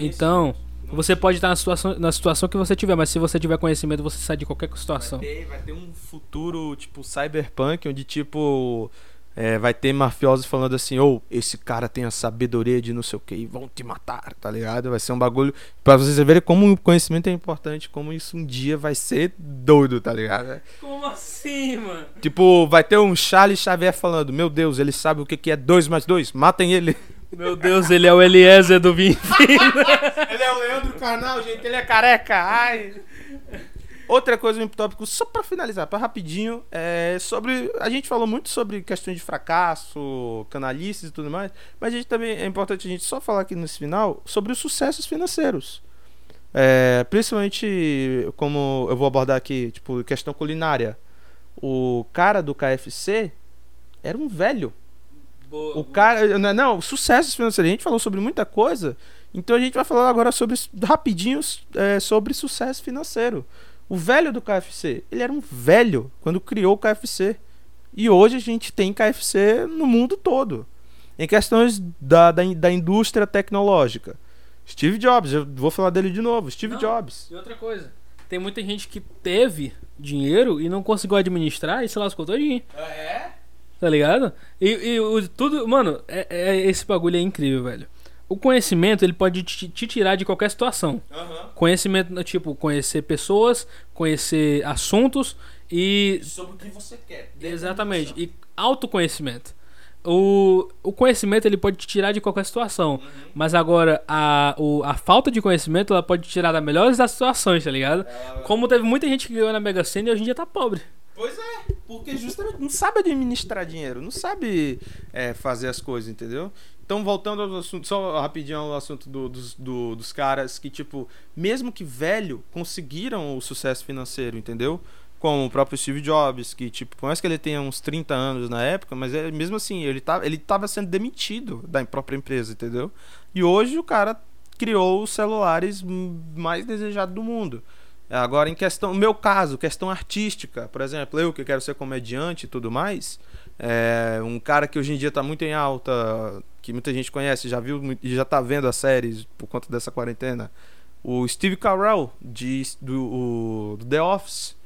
Então, você pode estar na situação, na situação que você tiver, mas se você tiver conhecimento, você sai de qualquer situação. Vai ter, vai ter um futuro, tipo, cyberpunk, onde, tipo, é, vai ter mafiosos falando assim, ou esse cara tem a sabedoria de não sei o que e vão te matar, tá ligado? Vai ser um bagulho pra vocês verem como o conhecimento é importante, como isso um dia vai ser doido, tá ligado? Como assim, mano? Tipo, vai ter um Charles Xavier falando, meu Deus, ele sabe o que que é 2 mais 2, matem ele. Meu Deus, ele é o Eliezer do Vim. Ele é o Leandro Carnal, gente, ele é careca. Ai. Outra coisa, um tópico, só pra finalizar, pra rapidinho, é sobre. A gente falou muito sobre questões de fracasso, canalices e tudo mais, mas a gente também é importante a gente só falar aqui nesse final sobre os sucessos financeiros. É, principalmente, como eu vou abordar aqui, tipo, questão culinária. O cara do KFC era um velho. O cara. Não, não, sucessos financeiros. A gente falou sobre muita coisa. Então a gente vai falar agora sobre rapidinhos é, sobre sucesso financeiro. O velho do KFC, ele era um velho quando criou o KFC. E hoje a gente tem KFC no mundo todo. em questões da, da, da indústria tecnológica. Steve Jobs, eu vou falar dele de novo. Steve Não. Jobs. E outra coisa, tem muita gente que teve dinheiro e não conseguiu administrar e se lascou todinho. É? Tá ligado? E, e o- tudo. Mano, é, é- esse bagulho é incrível, velho. O conhecimento, ele pode te, te tirar de qualquer situação. Conhecimento, né, tipo, conhecer pessoas, conhecer assuntos e. Sobre o que você quer. Exatamente. E autoconhecimento. O, o conhecimento ele pode te tirar de qualquer situação. Uhum. Mas agora, a, o, a falta de conhecimento ela pode te tirar das melhores das situações, tá ligado? Como teve muita gente que ganhou na Mega Sena e hoje em dia tá pobre. Pois é, porque justamente não sabe administrar dinheiro, não sabe é, fazer as coisas, entendeu? Então, voltando ao assunto, só rapidinho ao assunto do- dos, do- dos caras que, tipo, mesmo que velho, conseguiram o sucesso financeiro, entendeu? Como o próprio Steve Jobs, que, tipo, por mais que ele tenha uns 30 anos na época, mas é, mesmo assim, ele, tá, ele tava sendo demitido da própria empresa, entendeu? E hoje o cara criou os celulares mais desejados do mundo. Agora, em questão, meu caso, questão artística, por exemplo, eu que quero ser comediante e tudo mais, é um cara que hoje em dia tá muito em alta, que muita gente conhece, já viu e já tá vendo as séries por conta dessa quarentena, o Steve Carell, de, do, o- do The Office.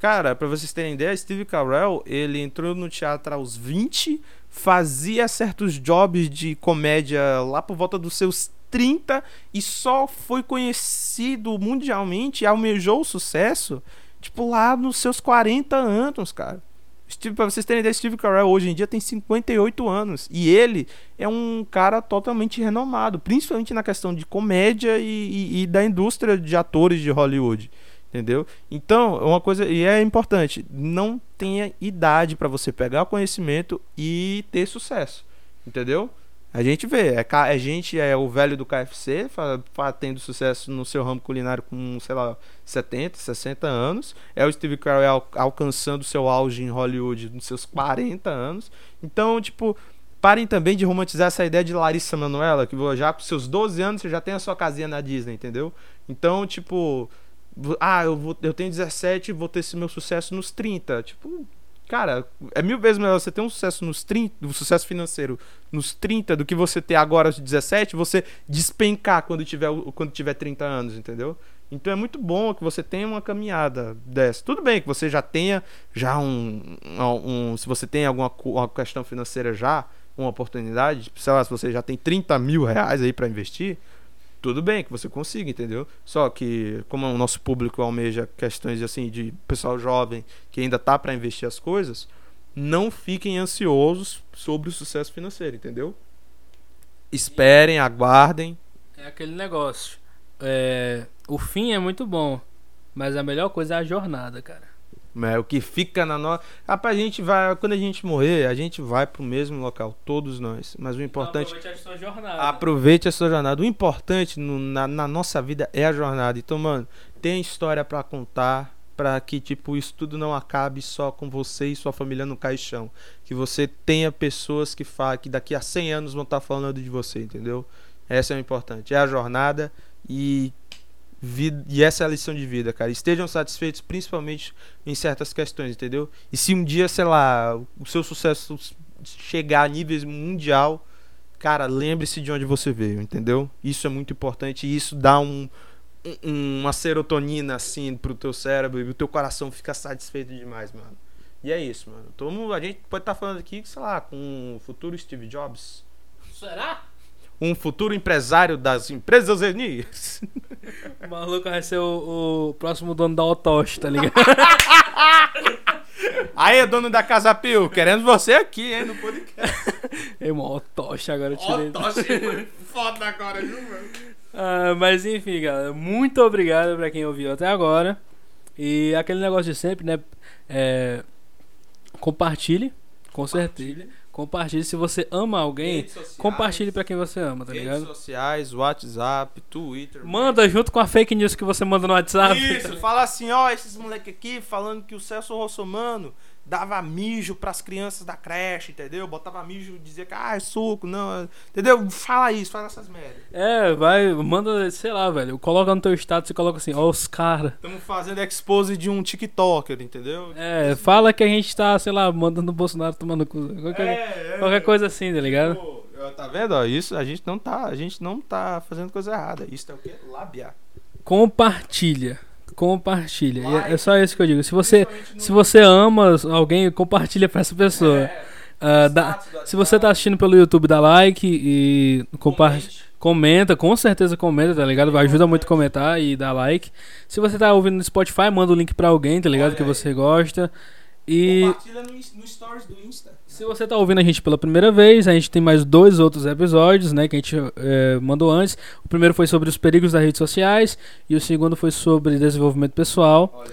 Cara, pra vocês terem ideia, Steve Carell, ele entrou no teatro aos 20, fazia certos jobs de comédia lá por volta dos seus 30 e só foi conhecido mundialmente almejou o sucesso, tipo, lá nos seus 40 anos, cara. Steve, pra vocês terem ideia, Steve Carell hoje em dia tem 58 anos. E ele é um cara totalmente renomado, principalmente na questão de comédia e, e- e da indústria de atores de Hollywood. Entendeu? Então, é uma coisa. E é importante: não tenha idade pra você pegar conhecimento e ter sucesso. Entendeu? A gente vê, é, a gente é o velho do KFC, tendo sucesso no seu ramo culinário com, sei lá, 70, 60 anos. É o Steve Carell al- alcançando seu auge em Hollywood nos seus 40 anos. Então, tipo, parem também de romantizar essa ideia de Larissa Manoela, que já com seus 12 anos você já tem a sua casinha na Disney, entendeu? Então, tipo, ah, eu, vou, eu tenho 17 e vou ter esse meu sucesso nos 30. Tipo, cara, é mil vezes melhor você ter um sucesso nos 30, um sucesso financeiro nos 30 do que você ter agora aos 17, você despencar quando tiver, quando tiver 30 anos, entendeu? Então é muito bom que você tenha uma caminhada dessa. Tudo bem que você já tenha já um, um se você tem alguma uma questão financeira já, uma oportunidade, sei lá, se você já tem 30 mil reais aí para investir, tudo bem que você consiga, entendeu? Só que como o nosso público almeja questões assim de pessoal jovem que ainda tá para investir as coisas, não fiquem ansiosos sobre o sucesso financeiro, entendeu? Esperem, aguardem. É aquele negócio. É, o fim é muito bom, mas a melhor coisa é a jornada, cara. É, o que fica na nossa. Rapaz, a gente vai. Quando a gente morrer, a gente vai pro mesmo local, todos nós. Mas o importante. Então, aproveite a sua jornada. Aproveite a sua jornada. O importante no- na, na nossa vida é a jornada. Então, mano, tem história pra contar. Pra que, tipo, isso tudo não acabe só com você e sua família no caixão. Que você tenha pessoas que, fa que daqui a 100 anos vão estar falando de você, entendeu? Essa é o importante. É a jornada e, e essa é a lição de vida, cara. Estejam satisfeitos, principalmente em certas questões, entendeu? E se um dia, sei lá, o seu sucesso chegar a níveis mundial, cara, lembre-se de onde você veio, entendeu? Isso é muito importante e isso dá um, um- uma serotonina assim pro teu cérebro e o teu coração fica satisfeito demais, mano. E é isso, mano. Todo mundo, a gente pode estar falando aqui, sei lá, com o futuro Steve Jobs, Será? Um futuro empresário das empresas Eni. O maluco vai ser o, o próximo dono da Otoshi, tá ligado? <laughs> Aí, dono da Casa Pio, querendo você aqui, hein, no podcast. <laughs> Ei, mano, Otoshi agora eu tirei. Otoshi, <laughs> foda agora, viu, mano? Ah, mas enfim, galera, muito obrigado pra quem ouviu até agora. E aquele negócio de sempre, né? É, compartilhe, com certeza. Compartilhe se você ama alguém, Redes sociais, compartilhe pra quem você ama, tá Redes ligado? sociais, WhatsApp, Twitter. Manda junto com a fake news que você manda no WhatsApp. Isso, fala assim, ó, esses moleque aqui falando que o Celso Rossomano dava mijo pras crianças da creche, entendeu? Botava mijo, dizia que, ah, é suco, não. Entendeu? Fala isso, fala essas merdas. É, vai, manda, sei lá, velho. Coloca no teu status e coloca assim, ó, os caras. Estamos fazendo expose de um TikToker, entendeu? É, fala que a gente tá, sei lá, mandando o Bolsonaro tomando cu. Qualquer, É, é, qualquer coisa assim, tá ligado? Pô, Tá vendo? Ó, isso a gente não tá, a gente não tá fazendo coisa errada. Isso é o quê? Lábia. Compartilha. Compartilha. E é- é só isso que eu digo. Se você, se você ama alguém, compartilha pra essa pessoa. Ah, dá- se você tá assistindo pelo YouTube, dá like e compartilha. Comenta, com certeza comenta, tá ligado? Ajuda muito a comentar e dar like. Se você tá ouvindo no Spotify, manda o link pra alguém, tá ligado? Olha que aí. você gosta. E Compartilha no, no stories do Insta. Se você tá ouvindo a gente pela primeira vez, a gente tem mais dois outros episódios, né, que a gente eh, mandou antes. O primeiro foi sobre os perigos das redes sociais e o segundo foi sobre desenvolvimento pessoal.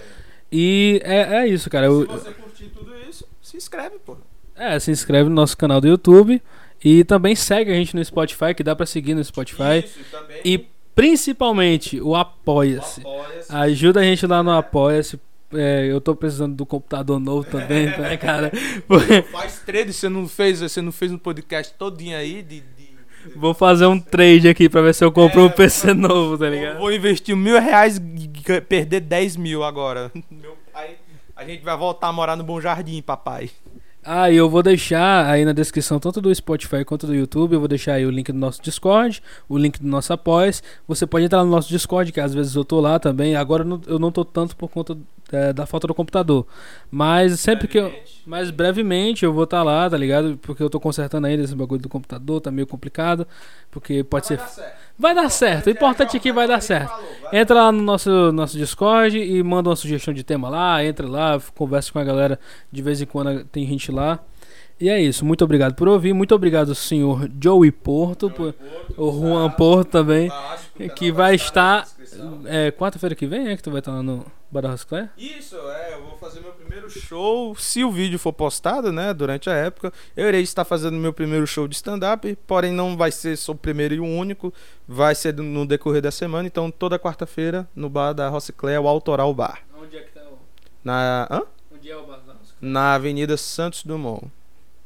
E é, é isso, cara. Eu- Se você curtir tudo isso, se inscreve, pô. é, se inscreve no nosso canal do YouTube e também segue a gente no Spotify, que dá pra seguir no Spotify. Isso, também. E principalmente o Apoia-se. Apoia-se. Ajuda a gente lá no Apoia-se. É, eu tô precisando do computador novo também, <laughs> né, cara? Faz trade, você não fez, você não fez um podcast todinho aí de. de- Vou fazer um trade aqui pra ver se eu compro É, um PC novo, tá Eu ligado? Vou investir mil reais e perder 10 mil agora. Meu pai. A gente vai voltar a morar no Bom Jardim, papai. Ah, e eu vou deixar aí na descrição, tanto do Spotify quanto do YouTube, eu vou deixar aí o link do nosso Discord, o link do nosso Apoies. Você pode entrar no nosso Discord, que às vezes eu tô lá também. Agora eu não tô tanto por conta é, da falta do computador. Mas sempre que eu. Mas brevemente eu vou estar lá, tá ligado? Porque eu tô consertando ainda esse bagulho do computador, tá meio complicado. Porque pode ser. Vai dar certo. O importante é que vai dar certo. Entra lá no nosso, nosso Discord e manda uma sugestão de tema lá, entra lá, conversa com a galera. De vez em quando tem gente lá. E é isso. Muito obrigado por ouvir. Muito obrigado, senhor Joey Porto, por, o Juan Porto também, que vai estar. É, quarta-feira que vem é que tu vai estar lá no Barra Claire? Isso, é, eu vou fazer meu primeiro show. Se o vídeo for postado, né, durante a época, eu irei estar fazendo meu primeiro show de stand-up, porém não vai ser só o primeiro e o único, vai ser no decorrer da semana, então toda quarta-feira no bar da Rossicléia, o Autoral Bar. Onde é que tá o. Na, hã? Onde é o Barra na Avenida Santos Dumont.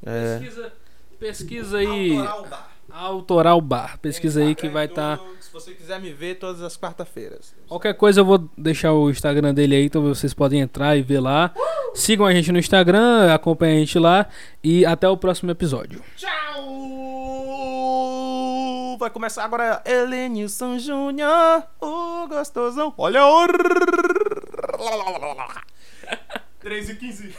É. Pesquisa, pesquisa aí. Bar. Autoral Bar. Pesquisa aí que vai estar. Se você quiser me ver todas as quarta-feiras. Qualquer coisa eu vou deixar o Instagram dele aí, então vocês podem entrar e ver lá. Sigam a gente no Instagram, acompanhem a gente lá e até o próximo episódio. Tchau! Vai começar agora Helenilson Júnior, o gostosão. Olha o... <laughs> 3 e 15.